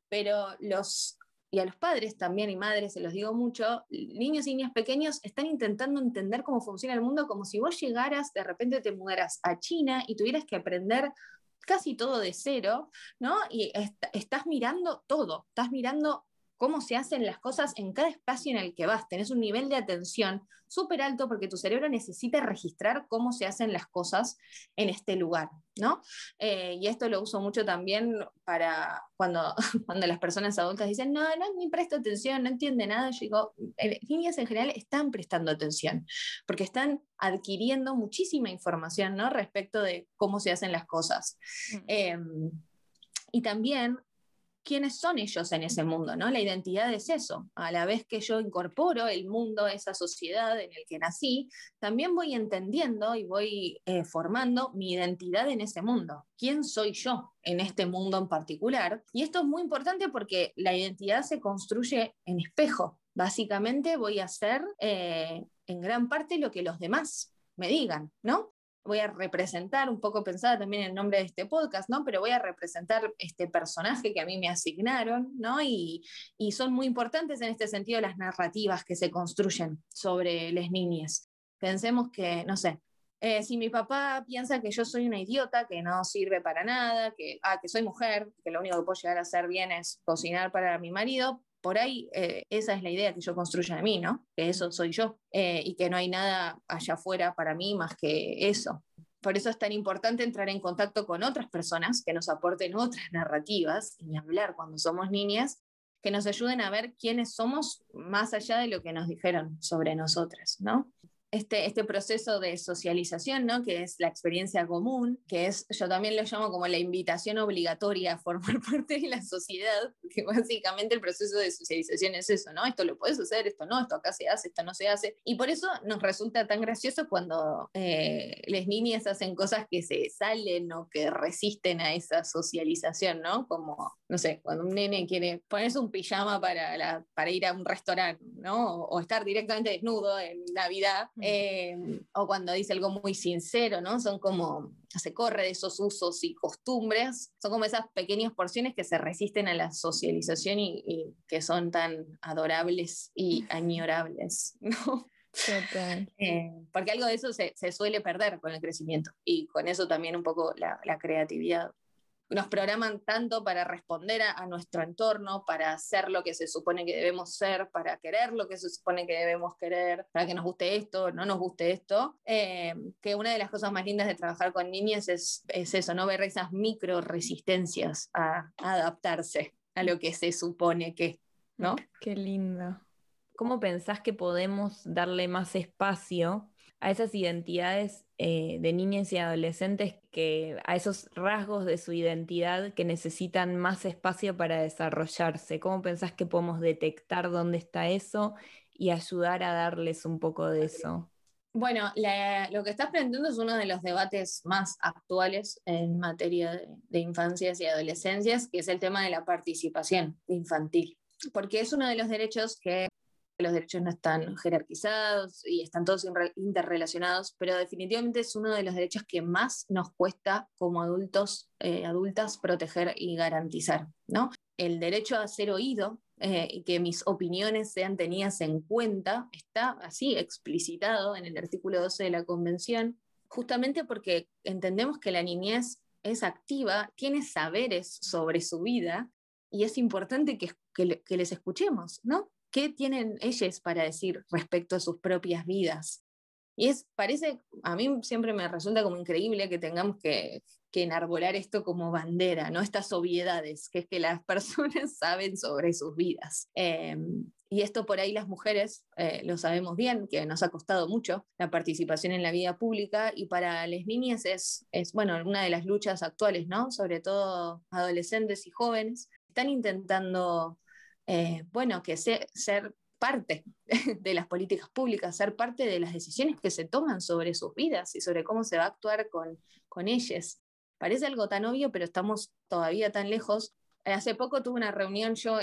pero los y a los padres también y madres, se los digo mucho, niños y niñas pequeños están intentando entender cómo funciona el mundo como si vos llegaras, de repente te mudaras a China y tuvieras que aprender casi todo de cero, ¿no? Y estás mirando todo, estás mirando cómo se hacen las cosas en cada espacio en el que vas. Tenés un nivel de atención súper alto porque tu cerebro necesita registrar cómo se hacen las cosas en este lugar, ¿no? Eh, y esto lo uso mucho también para cuando, cuando las personas adultas dicen, no, no, ni presto atención, no entiende nada. Yo digo, niñas en general están prestando atención porque están adquiriendo muchísima información, ¿no? Respecto de cómo se hacen las cosas. Mm. Em, y también quiénes son ellos en ese mundo, ¿no? La identidad es eso. A la vez que yo incorporo el mundo, esa sociedad en el que nací, también voy entendiendo y voy eh, formando mi identidad en ese mundo. ¿Quién soy yo en este mundo en particular? Y esto es muy importante porque la identidad se construye en espejo. Básicamente voy a ser eh, en gran parte lo que los demás me digan, ¿no? Voy a representar, un poco pensada también el nombre de este podcast, ¿no? Pero voy a representar este personaje que a mí me asignaron, ¿no? Y, y son muy importantes en este sentido las narrativas que se construyen sobre las niñas. Pensemos que, no sé, eh, si mi papá piensa que yo soy una idiota, que no sirve para nada, que, ah, que soy mujer, que lo único que puedo llegar a hacer bien es cocinar para mi marido, por ahí eh, esa es la idea que yo construyo de mí, ¿no? Que eso soy yo eh, y que no hay nada allá afuera para mí más que eso. Por eso es tan importante entrar en contacto con otras personas que nos aporten otras narrativas y hablar cuando somos niñas, que nos ayuden a ver quiénes somos más allá de lo que nos dijeron sobre nosotras, ¿no? Este, este proceso de socialización, ¿no? que es la experiencia común, que es, yo también lo llamo como la invitación obligatoria a formar parte de la sociedad, que básicamente el proceso de socialización es eso, ¿no? Esto lo puedes hacer, esto no, esto acá se hace, esto no se hace. Y por eso nos resulta tan gracioso cuando eh, las niñas hacen cosas que se salen o que resisten a esa socialización, ¿no? Como, no sé, cuando un nene quiere ponerse un pijama para, la, para ir a un restaurante, ¿no? O, o estar directamente desnudo en Navidad eh, o cuando dice algo muy sincero, ¿no? Son como, se corre de esos usos y costumbres, son como esas pequeñas porciones que se resisten a la socialización y, que son tan adorables y añorables, ¿no? Eh, porque algo de eso se, suele perder con el crecimiento y con eso también un poco la, la creatividad nos programan tanto para responder a, nuestro entorno, para ser lo que se supone que debemos ser, para querer lo que se supone que debemos querer, para que nos guste esto, no nos guste esto, eh, que una de las cosas más lindas de trabajar con niñas es, eso, no ver esas micro resistencias a, adaptarse a lo que se supone que, ¿no? Qué lindo. ¿cómo pensás que podemos darle más espacio a esas identidades eh, de niñas y adolescentes que a esos rasgos de su identidad que necesitan más espacio para desarrollarse? ¿Cómo pensás que podemos detectar dónde está eso y ayudar a darles un poco de eso? Bueno, lo que estás planteando es uno de los debates más actuales en materia de, de, infancias y adolescencias, que es el tema de la participación infantil, porque es uno de los derechos que los derechos no están jerarquizados y están todos interrelacionados, pero definitivamente es uno de los derechos que más nos cuesta como adultos, eh, adultas, proteger y garantizar, ¿no? El derecho a ser oído eh, y que mis opiniones sean tenidas en cuenta está así explicitado en el artículo 12 de la Convención, justamente porque entendemos que la niñez es activa, tiene saberes sobre su vida y es importante que, que les escuchemos, ¿no? ¿Qué tienen ellos para decir respecto a sus propias vidas? Y es, parece, a mí siempre me resulta como increíble que tengamos que, que enarbolar esto como bandera, ¿no? Estas obviedades, que es que las personas saben sobre sus vidas. Em, y esto por ahí las mujeres eh, lo sabemos bien, que nos ha costado mucho la participación en la vida pública y para las niñas es, es, bueno, una de las luchas actuales, ¿no? Sobre todo adolescentes y jóvenes, están intentando eh, bueno, que ser parte de las políticas públicas, ser parte de las decisiones que se toman sobre sus vidas y sobre cómo se va a actuar con, con ellas. Parece algo tan obvio, pero estamos todavía tan lejos. Hace poco tuve una reunión yo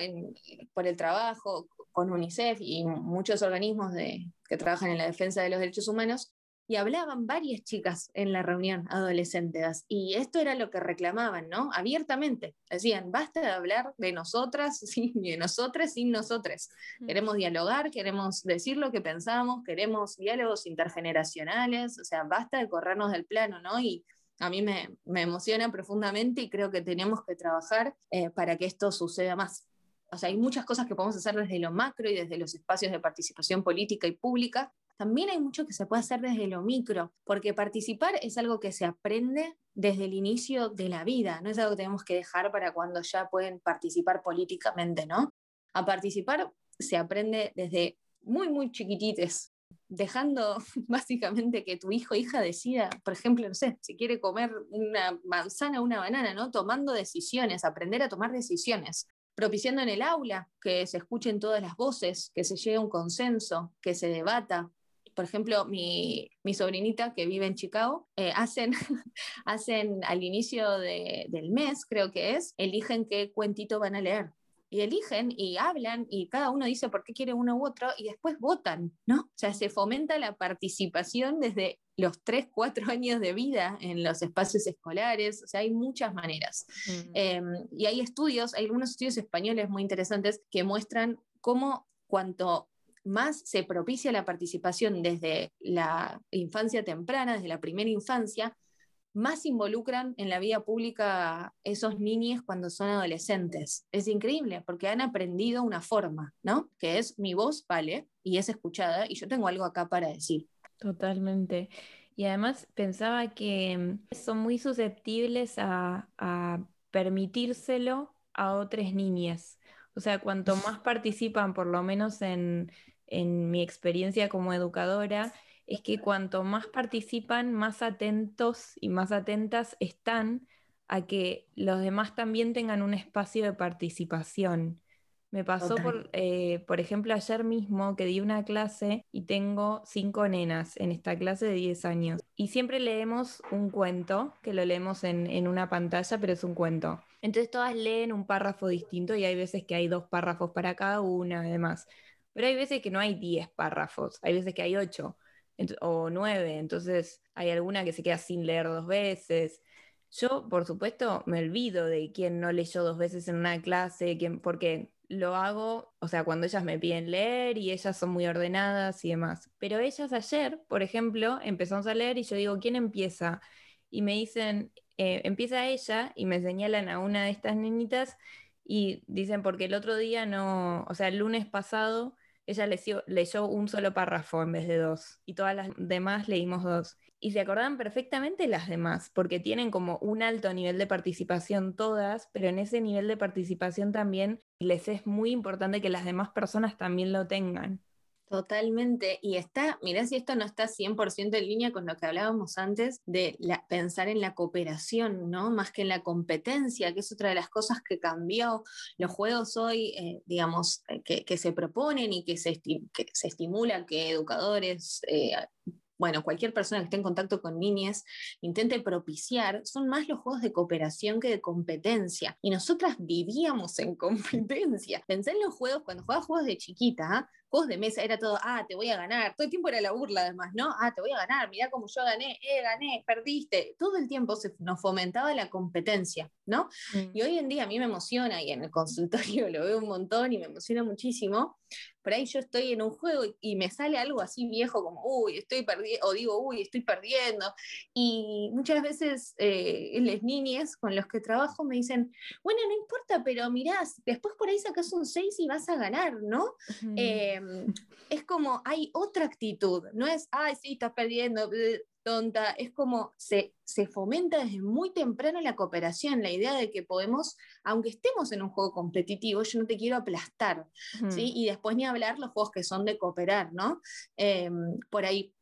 por el trabajo con UNICEF y muchos organismos que trabajan en la defensa de los derechos humanos y hablaban varias chicas en la reunión adolescentes y esto era lo que reclamaban, ¿no? Abiertamente. Decían, basta de hablar de nosotras, sí, de nosotras sin nosotras. Mm. Queremos dialogar, queremos decir lo que pensamos, queremos diálogos intergeneracionales, o sea, basta de corrernos del plano, ¿no? Y a mí me, emociona profundamente y creo que tenemos que trabajar eh, para que esto suceda más. O sea, hay muchas cosas que podemos hacer desde lo macro y desde los espacios de participación política y pública, también hay mucho que se puede hacer desde lo micro, porque participar es algo que se aprende desde el inicio de la vida, no es algo que tenemos que dejar para cuando ya pueden participar políticamente, ¿no? A participar se aprende desde muy, muy chiquitites, dejando básicamente que tu hijo o hija decida, por ejemplo, no sé, si quiere comer una manzana o una banana, ¿no? Tomando decisiones, aprender a tomar decisiones propiciando en el aula que se escuchen todas las voces, que se llegue a un consenso, que se debata, por ejemplo, mi, sobrinita que vive en Chicago, eh, hacen, hacen al inicio del mes, creo que es, eligen qué cuentito van a leer. Y eligen y hablan y cada uno dice por qué quiere uno u otro y después votan, ¿no? O sea, se fomenta la participación desde los 3, 4 años de vida en los espacios escolares, o sea, hay muchas maneras. Mm. Em, y hay estudios, hay algunos estudios españoles muy interesantes que muestran cómo cuanto más se propicia la participación desde la infancia temprana, desde la primera infancia, más involucran en la vida pública esos niños cuando son adolescentes. Es increíble porque han aprendido una forma, ¿no? Que es mi voz vale y es escuchada y yo tengo algo acá para decir. Totalmente. Y además pensaba que mm, son muy susceptibles a, a permitírselo a otras niñas. O sea, cuanto más participan, por lo menos en, en mi experiencia como educadora, es que cuanto más participan, más atentos y más atentas están a que los demás también tengan un espacio de participación. Me pasó, por, eh, por ejemplo, ayer mismo que di una clase y tengo cinco nenas en esta clase de 10 años. Y siempre leemos un cuento, que lo leemos en, en una pantalla, pero es un cuento. Entonces todas leen un párrafo distinto y hay veces que hay dos párrafos para cada una, además. Pero hay veces que no hay 10 párrafos, hay veces que hay 8 o 9, entonces hay alguna que se queda sin leer dos veces. Yo, por supuesto, me olvido de quién no leyó dos veces en una clase, quién, porque lo hago, o sea, cuando ellas me piden leer y ellas son muy ordenadas y demás. Pero ellas ayer, por ejemplo, empezamos a leer y yo digo, ¿quién empieza? Y me dicen, eh, empieza ella y me señalan a una de estas niñitas y dicen, porque el otro día no, o sea, el lunes pasado ella leyó, un solo párrafo en vez de dos y todas las demás leímos dos. y se acordaban perfectamente las demás, porque tienen como un alto nivel de participación todas, pero en ese nivel de participación también les es muy importante que las demás personas también lo tengan. Totalmente. Y está, mirá si esto no está 100% en línea con lo que hablábamos antes de pensar en la cooperación, ¿no? Más que en la competencia, que es otra de las cosas que cambió. Los juegos hoy, eh, digamos, eh, que, se proponen y que se, que se estimula que educadores, eh, bueno, cualquier persona que esté en contacto con niñas intente propiciar, son más los juegos de cooperación que de competencia. Y nosotras vivíamos en competencia. Pensé en los juegos, cuando jugaba juegos de chiquita, juegos de mesa, era todo, ah, te voy a ganar. Todo el tiempo era la burla además, ¿no? Ah, te voy a ganar, mirá cómo yo gané, eh, gané, perdiste. Todo el tiempo se, nos fomentaba la competencia, ¿no? Mm. Y hoy en día a mí me emociona y en el consultorio lo veo un montón y me emociona muchísimo por ahí yo estoy en un juego y me sale algo así viejo como, uy, estoy perdiendo, o digo, uy, estoy perdiendo. Y muchas veces eh, las niñas con los que trabajo me dicen, bueno, no importa, pero mirás, después por ahí sacas un 6 y vas a ganar, ¿no? Es como, hay otra actitud, no es, ay, sí, estás perdiendo, tonta, es como se, se fomenta desde muy temprano la cooperación, la idea de que podemos, aunque estemos en un juego competitivo, yo no te quiero aplastar, ¿sí? Y después ni hablar los juegos que son de cooperar, ¿no? Em, por ahí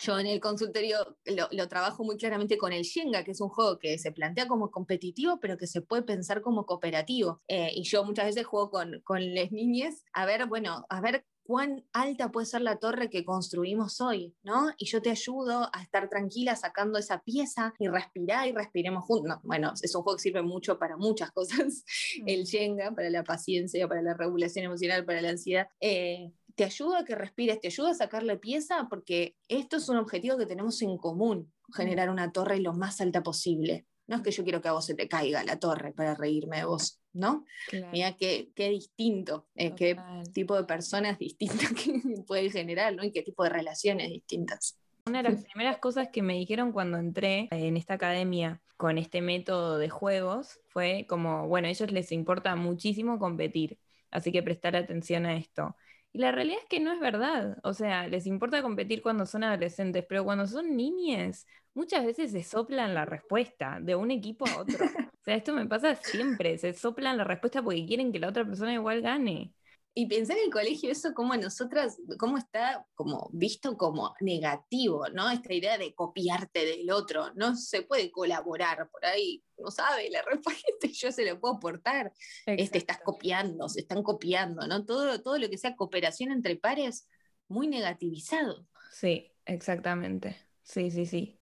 yo en el consultorio lo, trabajo muy claramente con el Shenga, que es un juego que se plantea como competitivo, pero que se puede pensar como cooperativo. Eh, y yo muchas veces juego con, con las niñas a ver, bueno, a ver cuán alta puede ser la torre que construimos hoy, ¿no? Y yo te ayudo a estar tranquila sacando esa pieza y respirar y respiremos juntos. bueno, es un juego que sirve mucho para muchas cosas, el mm. Jenga, para la paciencia, para la regulación emocional, para la ansiedad. Eh, te ayuda a que respires, te ayuda a sacarle pieza porque esto es un objetivo que tenemos en común, generar una torre lo más alta posible. No es que yo quiero que a vos se te caiga la torre para reírme de vos, ¿no? Mira qué, qué, distinto, eh, qué tipo de personas distintas que puede generar, ¿no? Y qué tipo de relaciones distintas. Una de las primeras cosas que me dijeron cuando entré en esta academia con este método de juegos fue como, bueno, a ellos les importa muchísimo competir, así que prestar atención a esto. Y la realidad es que no es verdad. O sea, les importa competir cuando son adolescentes, pero cuando son niñas, muchas veces se soplan la respuesta de un equipo a otro. O sea, esto me pasa siempre. Se soplan la respuesta porque quieren que la otra persona igual gane. Y pensé en el colegio eso como a nosotras, cómo está como visto como negativo, ¿no? Esta idea de copiarte del otro, no se puede colaborar por ahí, no sabe, la respuesta yo se lo puedo aportar, este estás copiando, se están copiando, ¿no? Todo, todo lo que sea cooperación entre pares, muy negativizado. Sí, exactamente, sí, sí, sí.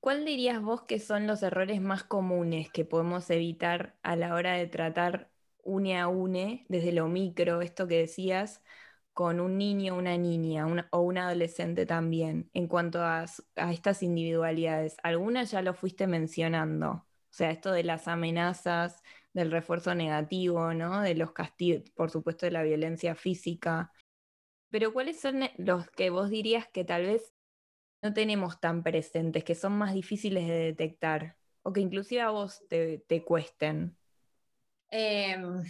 ¿Cuál dirías vos que son los errores más comunes que podemos evitar a la hora de tratar une a une, desde lo micro, esto que decías, con un niño, una niña o un adolescente también, en cuanto a, estas individualidades. Algunas ya lo fuiste mencionando, o sea, esto de las amenazas, del refuerzo negativo, ¿no? De los castigos, por supuesto, de la violencia física. Pero ¿cuáles son los que vos dirías que tal vez no tenemos tan presentes, que son más difíciles de detectar o que inclusive a vos te cuesten? Em,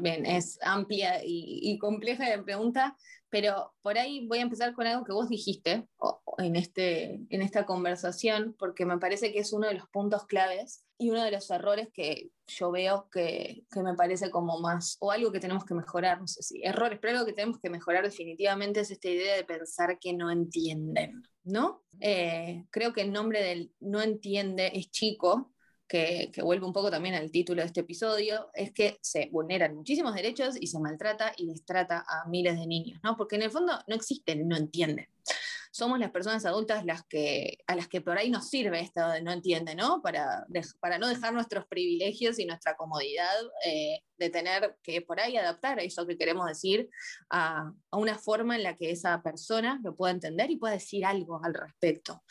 bien, es amplia y, compleja la pregunta, pero por ahí voy a empezar con algo que vos dijiste en, este, en esta conversación, porque me parece que es uno de los puntos claves y uno de los errores que yo veo que, que, me parece como más, o algo que tenemos que mejorar, no sé si errores, pero algo que tenemos que mejorar definitivamente es esta idea de pensar que no entienden, ¿no? Eh, creo que el nombre del no entiende es chico, que, vuelve un poco también al título de este episodio, es que se vulneran muchísimos derechos y se maltrata y destrata a miles de niños, ¿no? Porque en el fondo no existen, no entienden. Somos las personas adultas las que, a las que por ahí nos sirve esto de no entiende, ¿no? Para, para no dejar nuestros privilegios y nuestra comodidad eh, de tener que por ahí adaptar eso que queremos decir a, a, una forma en la que esa persona lo pueda entender y pueda decir algo al respecto.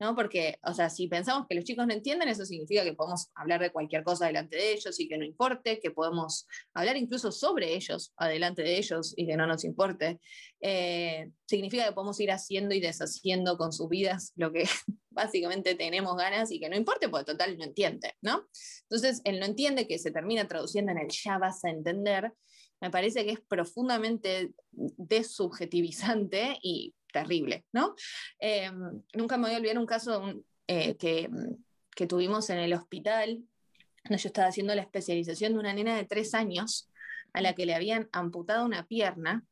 ¿no? Porque, o sea, si pensamos que los chicos no entienden, eso significa que podemos hablar de cualquier cosa delante de ellos y que no importe, que podemos hablar incluso sobre ellos, adelante de ellos y que no nos importe. Eh, significa que podemos ir haciendo y deshaciendo con sus vidas lo que básicamente tenemos ganas y que no importe, porque total no entiende, ¿no? Entonces, el no entiende que se termina traduciendo en el ya vas a entender, me parece que es profundamente desubjetivizante y terrible, ¿no? Em, nunca me voy a olvidar un caso eh, que, que, tuvimos en el hospital, donde yo estaba haciendo la especialización de una nena de tres años a la que le habían amputado una pierna,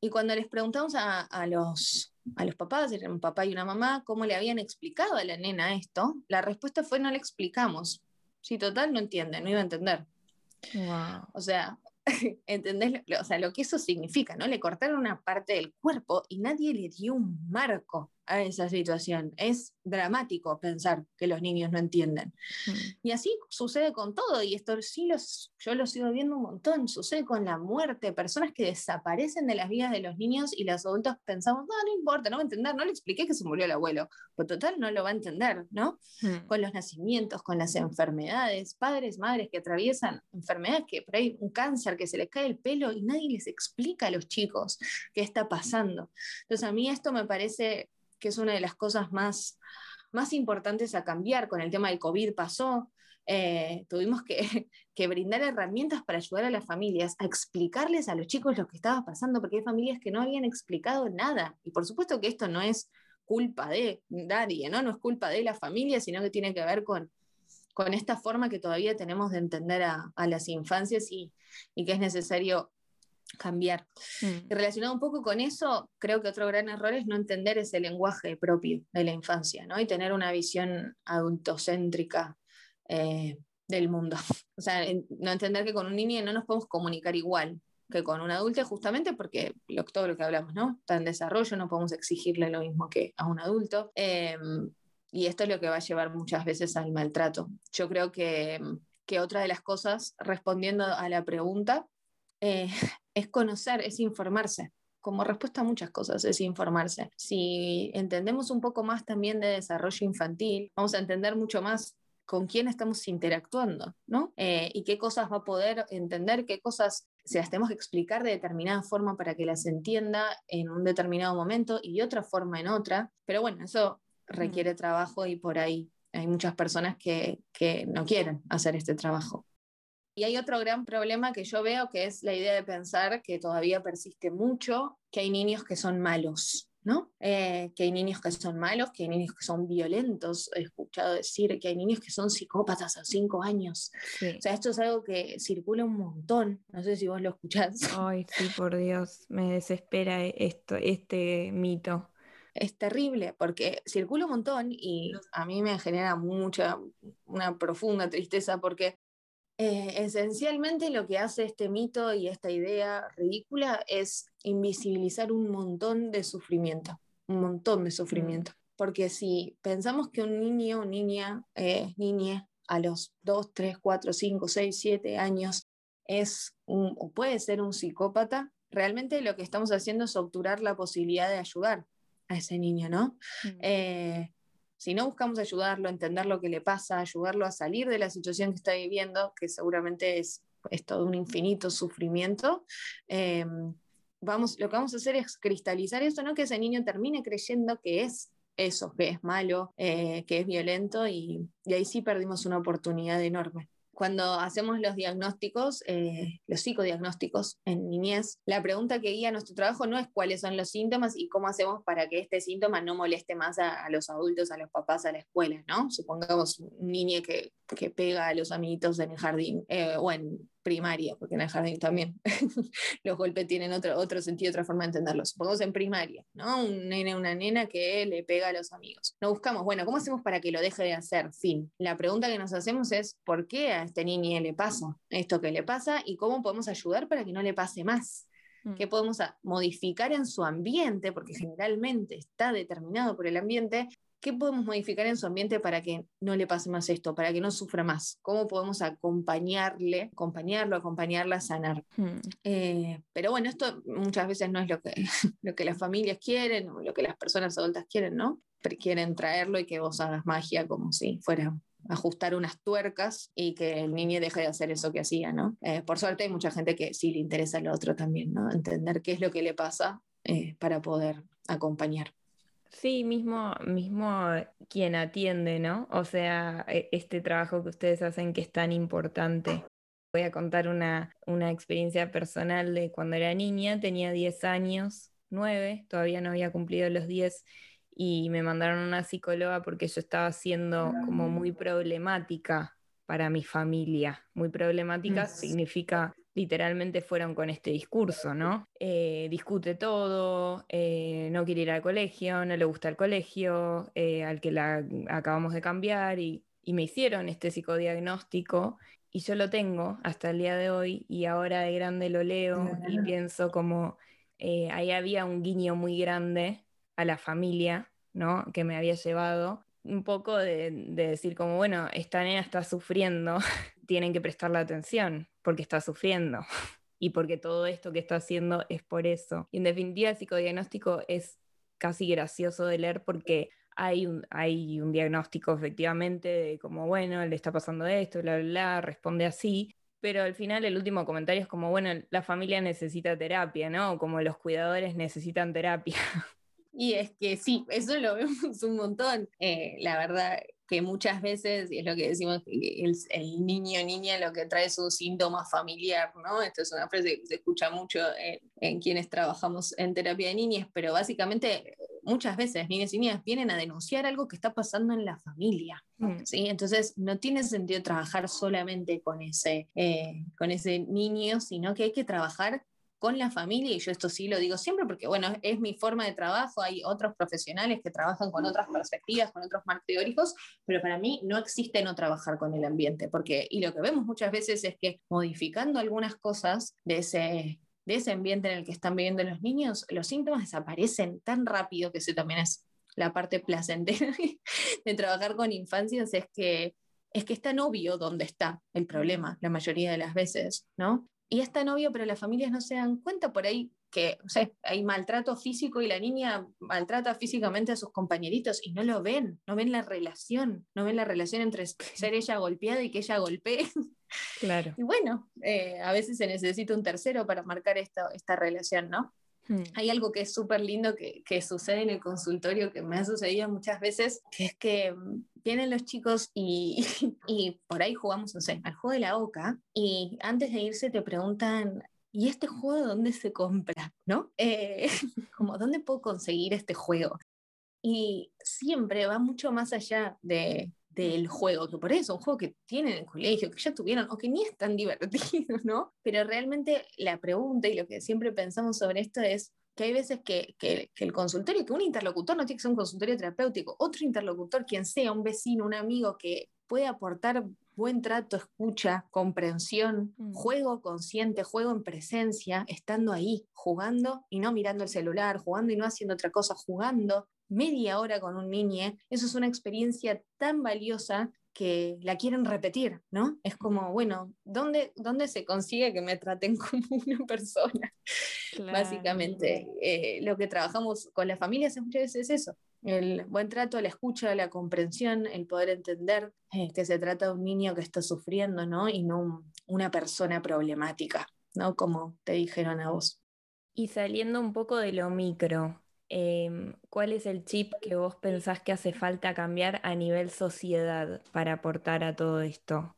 y cuando les preguntamos a, a los, a los papás, eran un papá y una mamá, cómo le habían explicado a la nena esto, la respuesta fue no le explicamos. Si total no entiende, no iba a entender. Wow. O sea, ¿entendés? O sea, lo que eso significa, ¿no? Le cortaron una parte del cuerpo y nadie le dio un marco a esa situación. Es dramático pensar que los niños no entienden. Mm. Y así sucede con todo, y esto sí los, yo lo sigo viendo un montón, sucede con la muerte, personas que desaparecen de las vidas de los niños y los adultos pensamos, no, no importa, no va a entender, no le expliqué que se murió el abuelo, pues total no lo va a entender, ¿no? Mm. Con los nacimientos, con las enfermedades, padres, madres que atraviesan enfermedades, que por ahí un cáncer, que se les cae el pelo y nadie les explica a los chicos qué está pasando. Entonces a mí esto me parece que es una de las cosas más, más importantes a cambiar. Con el tema del COVID pasó, eh, tuvimos que, que, brindar herramientas para ayudar a las familias a explicarles a los chicos lo que estaba pasando, porque hay familias que no habían explicado nada. Y por supuesto que esto no es culpa de nadie, ¿no? No es culpa de la familia, sino que tiene que ver con, con esta forma que todavía tenemos de entender a, a las infancias y, y que es necesario cambiar. Mm. Y relacionado un poco con eso, creo que otro gran error es no entender ese lenguaje propio de la infancia, ¿no? Y tener una visión adultocéntrica eh, del mundo. O sea, no entender que con un niño no nos podemos comunicar igual que con un adulto, justamente porque lo, todo lo que hablamos, ¿no? Está en desarrollo, no podemos exigirle lo mismo que a un adulto. Em, y esto es lo que va a llevar muchas veces al maltrato. Yo creo que, que otra de las cosas, respondiendo a la pregunta, eh, es conocer, es informarse. Como respuesta a muchas cosas es informarse. Si entendemos un poco más también de desarrollo infantil, vamos a entender mucho más con quién estamos interactuando, ¿no? Eh, y qué cosas va a poder entender, qué cosas se las tenemos que explicar de determinada forma para que las entienda en un determinado momento y de otra forma en otra. Pero bueno, eso requiere mm. trabajo y por ahí hay muchas personas que, que no quieren hacer este trabajo. Y hay otro gran problema que yo veo, que es la idea de pensar que todavía persiste mucho, que hay niños que son malos, ¿no? Eh, que hay niños que son malos, que hay niños que son violentos. He escuchado decir que hay niños que son psicópatas a cinco años. O sea, esto es algo que circula un montón. No sé si vos lo escuchás. Ay, sí, por Dios, me desespera esto, este mito. Es terrible porque circula un montón y a mí me genera mucha, una profunda tristeza porque eh, esencialmente lo que hace este mito y esta idea ridícula es invisibilizar un montón de sufrimiento, un montón de sufrimiento. Mm. Porque si pensamos que un niño o niña, eh, niña a los 2, 3, 4, 5, 6, 7 años es un, o puede ser un psicópata, realmente lo que estamos haciendo es obturar la posibilidad de ayudar a ese niño, ¿no? Mm. Eh, si no buscamos ayudarlo, entender lo que le pasa, ayudarlo a salir de la situación que está viviendo, que seguramente es, todo un infinito sufrimiento, eh, vamos, lo que vamos a hacer es cristalizar eso, no que ese niño termine creyendo que es eso, que es malo, eh, que es violento, y, y ahí sí perdimos una oportunidad enorme cuando hacemos los diagnósticos, eh, los psicodiagnósticos en niñez, la pregunta que guía nuestro trabajo no es cuáles son los síntomas y cómo hacemos para que este síntoma no moleste más a, los adultos, a los papás, a la escuela, ¿no? Supongamos un niño que, que pega a los amiguitos en el jardín eh, o en primaria, porque en el jardín también los golpes tienen otro, otro sentido, otra forma de entenderlos. Supongamos en primaria, ¿no? Un nene, una nena que le pega a los amigos. No buscamos, bueno, ¿cómo hacemos para que lo deje de hacer? Fin. La pregunta que nos hacemos es, ¿por qué a este niño le pasa esto que le pasa y cómo podemos ayudar para que no le pase más? Mm. ¿Qué podemos modificar en su ambiente? Porque generalmente está determinado por el ambiente ¿qué podemos modificar en su ambiente para que no le pase más esto, para que no sufra más? ¿Cómo podemos acompañarle, acompañarlo, acompañarla a sanar? Hmm. Eh, pero bueno, esto muchas veces no es lo que, lo que las familias quieren o lo que las personas adultas quieren, ¿no? Quieren traerlo y que vos hagas magia como si fuera ajustar unas tuercas y que el niño deje de hacer eso que hacía, ¿no? Eh, por suerte hay mucha gente que sí le interesa lo otro también, ¿no? Entender qué es lo que le pasa eh, para poder acompañar. Sí, mismo, mismo quien atiende, ¿no? O sea, e, este trabajo que ustedes hacen que es tan importante. Voy a contar una, una experiencia personal de cuando era niña, tenía 10 años nueve, todavía no había cumplido los diez y me mandaron a una psicóloga porque yo estaba siendo como muy problemática para mi familia. Muy problemática significa literalmente fueron con este discurso, ¿no? Eh, discute todo, eh, no quiere ir al colegio, no le gusta el colegio, eh, al que la acabamos de cambiar y, y me hicieron este psicodiagnóstico y yo lo tengo hasta el día de hoy y ahora de grande lo leo y pienso como ahí había un guiño muy grande a la familia, ¿no? Que me había llevado un poco de, de decir como, bueno, esta nena está sufriendo, tienen que prestarle atención porque está sufriendo y porque todo esto que está haciendo es por eso. Y en definitiva, el psicodiagnóstico es casi gracioso de leer porque hay un, hay un diagnóstico efectivamente de como, bueno, le está pasando esto, bla, bla, bla, responde así, pero al final el último comentario es como, bueno, la familia necesita terapia, ¿no? Como los cuidadores necesitan terapia. Y es que sí, eso lo vemos un montón. Eh, la verdad que muchas veces, y es lo que decimos, el, el niño niña lo que trae su síntoma familiar, ¿no? Esto es una frase que se escucha mucho en, quienes trabajamos en terapia de niñas, pero básicamente muchas veces niñas y niñas vienen a denunciar algo que está pasando en la familia. Mm. ¿sí? Entonces, no tiene sentido trabajar solamente con ese, eh, con ese niño, sino que hay que trabajar con la familia, y yo esto sí lo digo siempre porque, bueno, es mi forma de trabajo, hay otros profesionales que trabajan con otras perspectivas, con otros marcos teóricos, pero para mí no existe no trabajar con el ambiente, porque, y lo que vemos muchas veces es que modificando algunas cosas de ese, de ese ambiente en el que están viviendo los niños, los síntomas desaparecen tan rápido que eso también es la parte placentera de trabajar con infancias, es que es que es tan obvio dónde está el problema la mayoría de las veces, ¿no? Y es tan obvio, pero las familias no se dan cuenta por ahí que o sea, hay maltrato físico y la niña maltrata físicamente a sus compañeritos y no lo ven, no ven la relación, no ven la relación entre ser ella golpeada y que ella golpee. Claro. Y bueno, eh, a veces se necesita un tercero para marcar esta, esta relación, ¿no? Hmm. Hay algo que es súper lindo que, que, sucede en el consultorio, que me ha sucedido muchas veces, que es que mm, vienen los chicos y, y por ahí jugamos, no sé, al juego de la oca, y antes de irse te preguntan, ¿y este juego dónde se compra? ¿No? Eh, como, ¿dónde puedo conseguir este juego? Y siempre va mucho más allá de, del juego, que por eso es un juego que tienen en el colegio, que ya tuvieron, o que ni es tan divertido, ¿no? Pero realmente la pregunta y lo que siempre pensamos sobre esto es que hay veces que, que, el consultorio, que un interlocutor no tiene que ser un consultorio terapéutico, otro interlocutor, quien sea, un vecino, un amigo que puede aportar buen trato, escucha, comprensión, mm. juego consciente, juego en presencia, estando ahí, jugando y no mirando el celular, jugando y no haciendo otra cosa, jugando, media hora con un niño, eso es una experiencia tan valiosa que la quieren repetir, ¿no? Es como, bueno, ¿dónde, dónde se consigue que me traten como una persona? Básicamente, eh, lo que trabajamos con las familias muchas veces es eso, el buen trato, la escucha, la comprensión, el poder entender eh, que se trata de un niño que está sufriendo, ¿no? Y no una persona problemática, ¿no? Como te dijeron a vos. Y saliendo un poco de lo micro, Em, ¿cuál es el chip que vos pensás que hace falta cambiar a nivel sociedad para aportar a todo esto?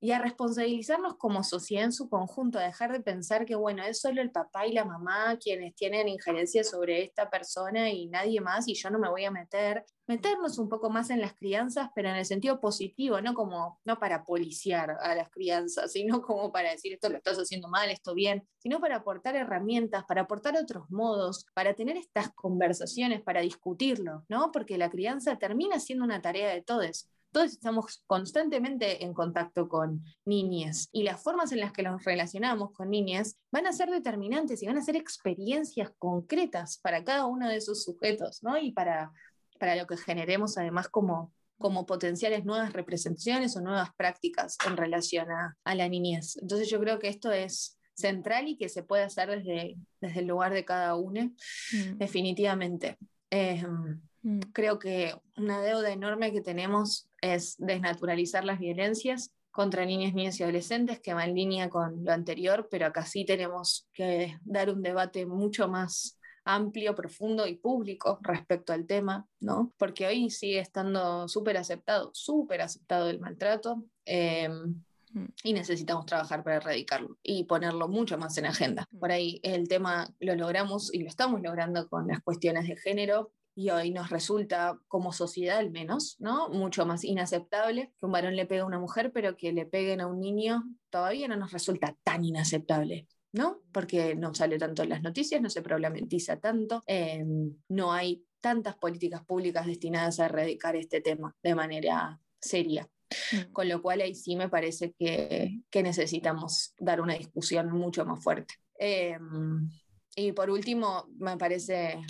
Y a responsabilizarnos como sociedad en su conjunto, a dejar de pensar que, bueno, es solo el papá y la mamá quienes tienen injerencia sobre esta persona y nadie más y yo no me voy a meter. Meternos un poco más en las crianzas, pero en el sentido positivo, no como, no para policiar a las crianzas, sino como para decir esto lo estás haciendo mal, esto bien, sino para aportar herramientas, para aportar otros modos, para tener estas conversaciones, para discutirlo, ¿no? Porque la crianza termina siendo una tarea de todos todos estamos constantemente en contacto con niñas y las formas en las que nos relacionamos con niñas van a ser determinantes y van a ser experiencias concretas para cada uno de esos sujetos, ¿no? Y para, para lo que generemos además como, como potenciales nuevas representaciones o nuevas prácticas en relación a, a la niñez. Entonces yo creo que esto es central y que se puede hacer desde, desde el lugar de cada uno, mm. definitivamente. Em. Creo que una deuda enorme que tenemos es desnaturalizar las violencias contra niñas, niñas y adolescentes, que va en línea con lo anterior, pero acá sí tenemos que dar un debate mucho más amplio, profundo y público respecto al tema, ¿no? Porque hoy sigue estando súper aceptado, súper aceptado el maltrato. Em, Mm. Y necesitamos trabajar para erradicarlo y ponerlo mucho más en agenda. Mm. Por ahí el tema lo logramos y lo estamos logrando con las cuestiones de género, y hoy nos resulta, como sociedad al menos, ¿no? mucho más inaceptable que un varón le pegue a una mujer, pero que le peguen a un niño todavía no nos resulta tan inaceptable. ¿no? Porque no sale tanto en las noticias, no se problematiza tanto, eh, no hay tantas políticas públicas destinadas a erradicar este tema de manera seria. Mm. Con lo cual ahí sí me parece que, que necesitamos dar una discusión mucho más fuerte. Eh, y por último, me parece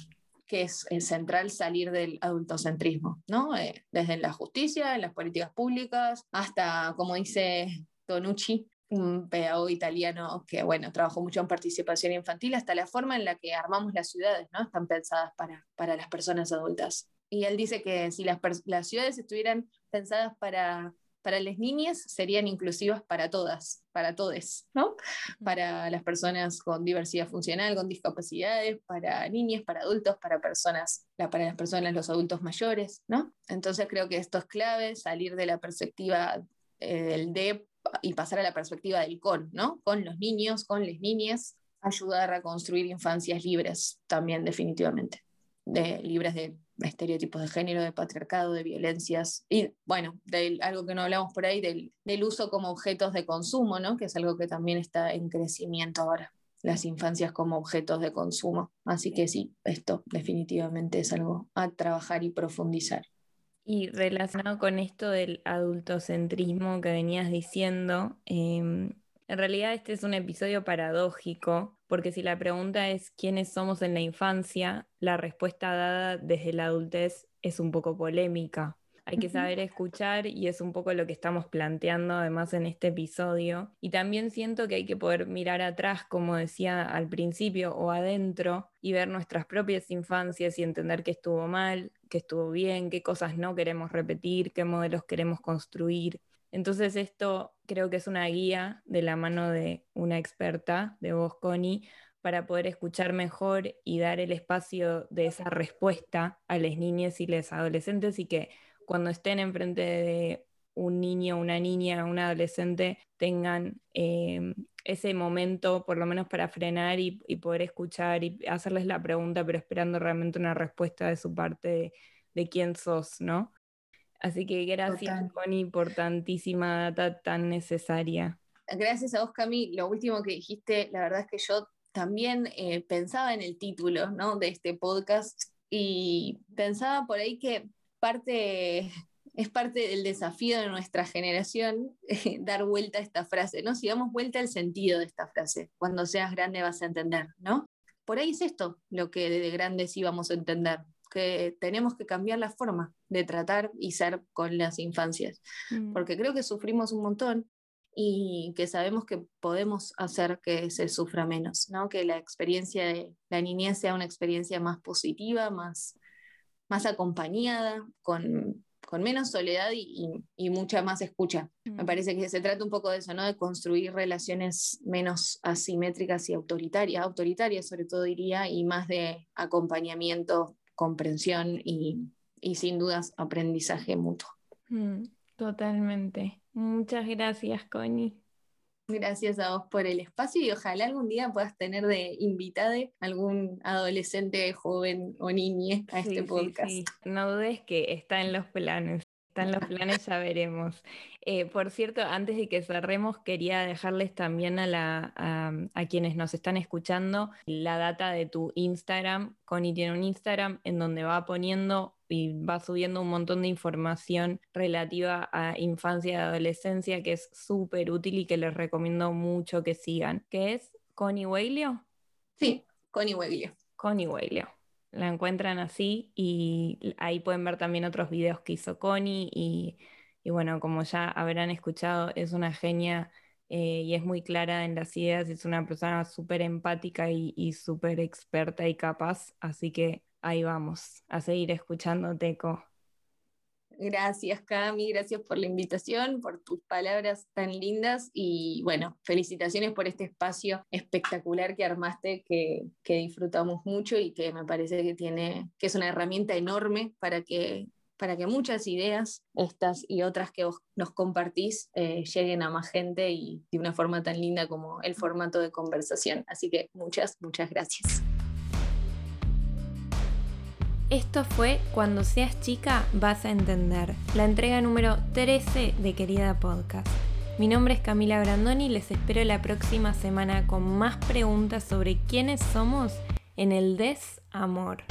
que es, central salir del adultocentrismo, ¿no? Eh, desde la justicia, en las políticas públicas, hasta, como dice Tonucci, un pedagogo italiano que, bueno, trabajó mucho en participación infantil, hasta la forma en la que armamos las ciudades, ¿no? Están pensadas para, para las personas adultas. Y él dice que si las ciudades estuvieran pensadas para, para las niñas, serían inclusivas para todas, para todos, ¿no? Para las personas con diversidad funcional, con discapacidades, para niñas, para adultos, para personas, para las personas, los adultos mayores, ¿no? Entonces creo que esto es clave, salir de la perspectiva eh, del de y pasar a la perspectiva del con, ¿no? Con los niños, con las niñas, ayudar a construir infancias libres también definitivamente, de, libres de estereotipos de género, de patriarcado, de violencias y bueno, de algo que no hablamos por ahí, del, del uso como objetos de consumo, ¿no? Que es algo que también está en crecimiento ahora las infancias como objetos de consumo. Así que sí, esto definitivamente es algo a trabajar y profundizar. Y relacionado con esto del adultocentrismo que venías diciendo, em, en realidad este es un episodio paradójico, porque si la pregunta es quiénes somos en la infancia, la respuesta dada desde la adultez es un poco polémica. Hay que saber escuchar y es un poco lo que estamos planteando además en este episodio. Y también siento que hay que poder mirar atrás, como decía al principio, o adentro y ver nuestras propias infancias y entender qué estuvo mal, qué estuvo bien, qué cosas no queremos repetir, qué modelos queremos construir. Entonces esto creo que es una guía de la mano de una experta, de vos, Connie, para poder escuchar mejor y dar el espacio de esa respuesta a las niñas y los adolescentes y que cuando estén enfrente de un niño, una niña, un adolescente tengan em, ese momento, por lo menos para frenar y, poder escuchar y hacerles la pregunta, pero esperando realmente una respuesta de su parte de, quién sos, ¿no? Así que gracias, Connie, por tantísima data tan necesaria. Gracias a vos, Cami. Lo último que dijiste, la verdad es que yo también eh, pensaba en el título ¿no? de este podcast y pensaba por ahí que parte, es parte del desafío de nuestra generación dar vuelta a esta frase, ¿no? Si damos vuelta al sentido de esta frase, cuando seas grande vas a entender, ¿no? Por ahí es esto lo que de grandes íbamos a entender, que tenemos que cambiar la forma de tratar y ser con las infancias, mm. porque creo que sufrimos un montón y que sabemos que podemos hacer que se sufra menos, ¿no? que la experiencia de la niñez sea una experiencia más positiva, más, más acompañada, con, menos soledad y, mucha más escucha. Me mm. parece que se trata un poco de eso, ¿no? De construir relaciones menos asimétricas y autoritarias, autoritarias sobre todo diría, y más de acompañamiento, comprensión y, sin dudas aprendizaje mutuo. Mm, totalmente. Muchas gracias, Connie. Gracias a vos por el espacio y ojalá algún día puedas tener de invitada algún adolescente, joven o niña a este podcast. No dudes que está en los planes. Están los planes, ya veremos. Eh, por cierto, antes de que cerremos, quería dejarles también a, la, a, quienes nos están escuchando la data de tu Instagram. Connie tiene un Instagram en donde va poniendo y va subiendo un montón de información relativa a infancia y adolescencia que es súper útil y que les recomiendo mucho que sigan. ¿Qué es? ¿Connie Weilio? Sí, Connie Weilio. Connie Weilio la encuentran así y ahí pueden ver también otros videos que hizo Connie y, bueno, como ya habrán escuchado, es una genia eh, y es muy clara en las ideas, es una persona súper empática y, y súper experta y capaz, así que ahí vamos, a seguir escuchando Teco. Gracias, Cami, gracias por la invitación, por tus palabras tan lindas y bueno, felicitaciones por este espacio espectacular que armaste, que, que disfrutamos mucho y que me parece que tiene, que es una herramienta enorme para que para que muchas ideas, estas y otras que vos nos compartís, eh, lleguen a más gente y de una forma tan linda como el formato de conversación. Así que muchas, muchas gracias. Esto fue Cuando seas chica vas a entender, la entrega número 13 de Querida Podcast. Mi nombre es Camila Brandoni y les espero la próxima semana con más preguntas sobre quiénes somos en el desamor.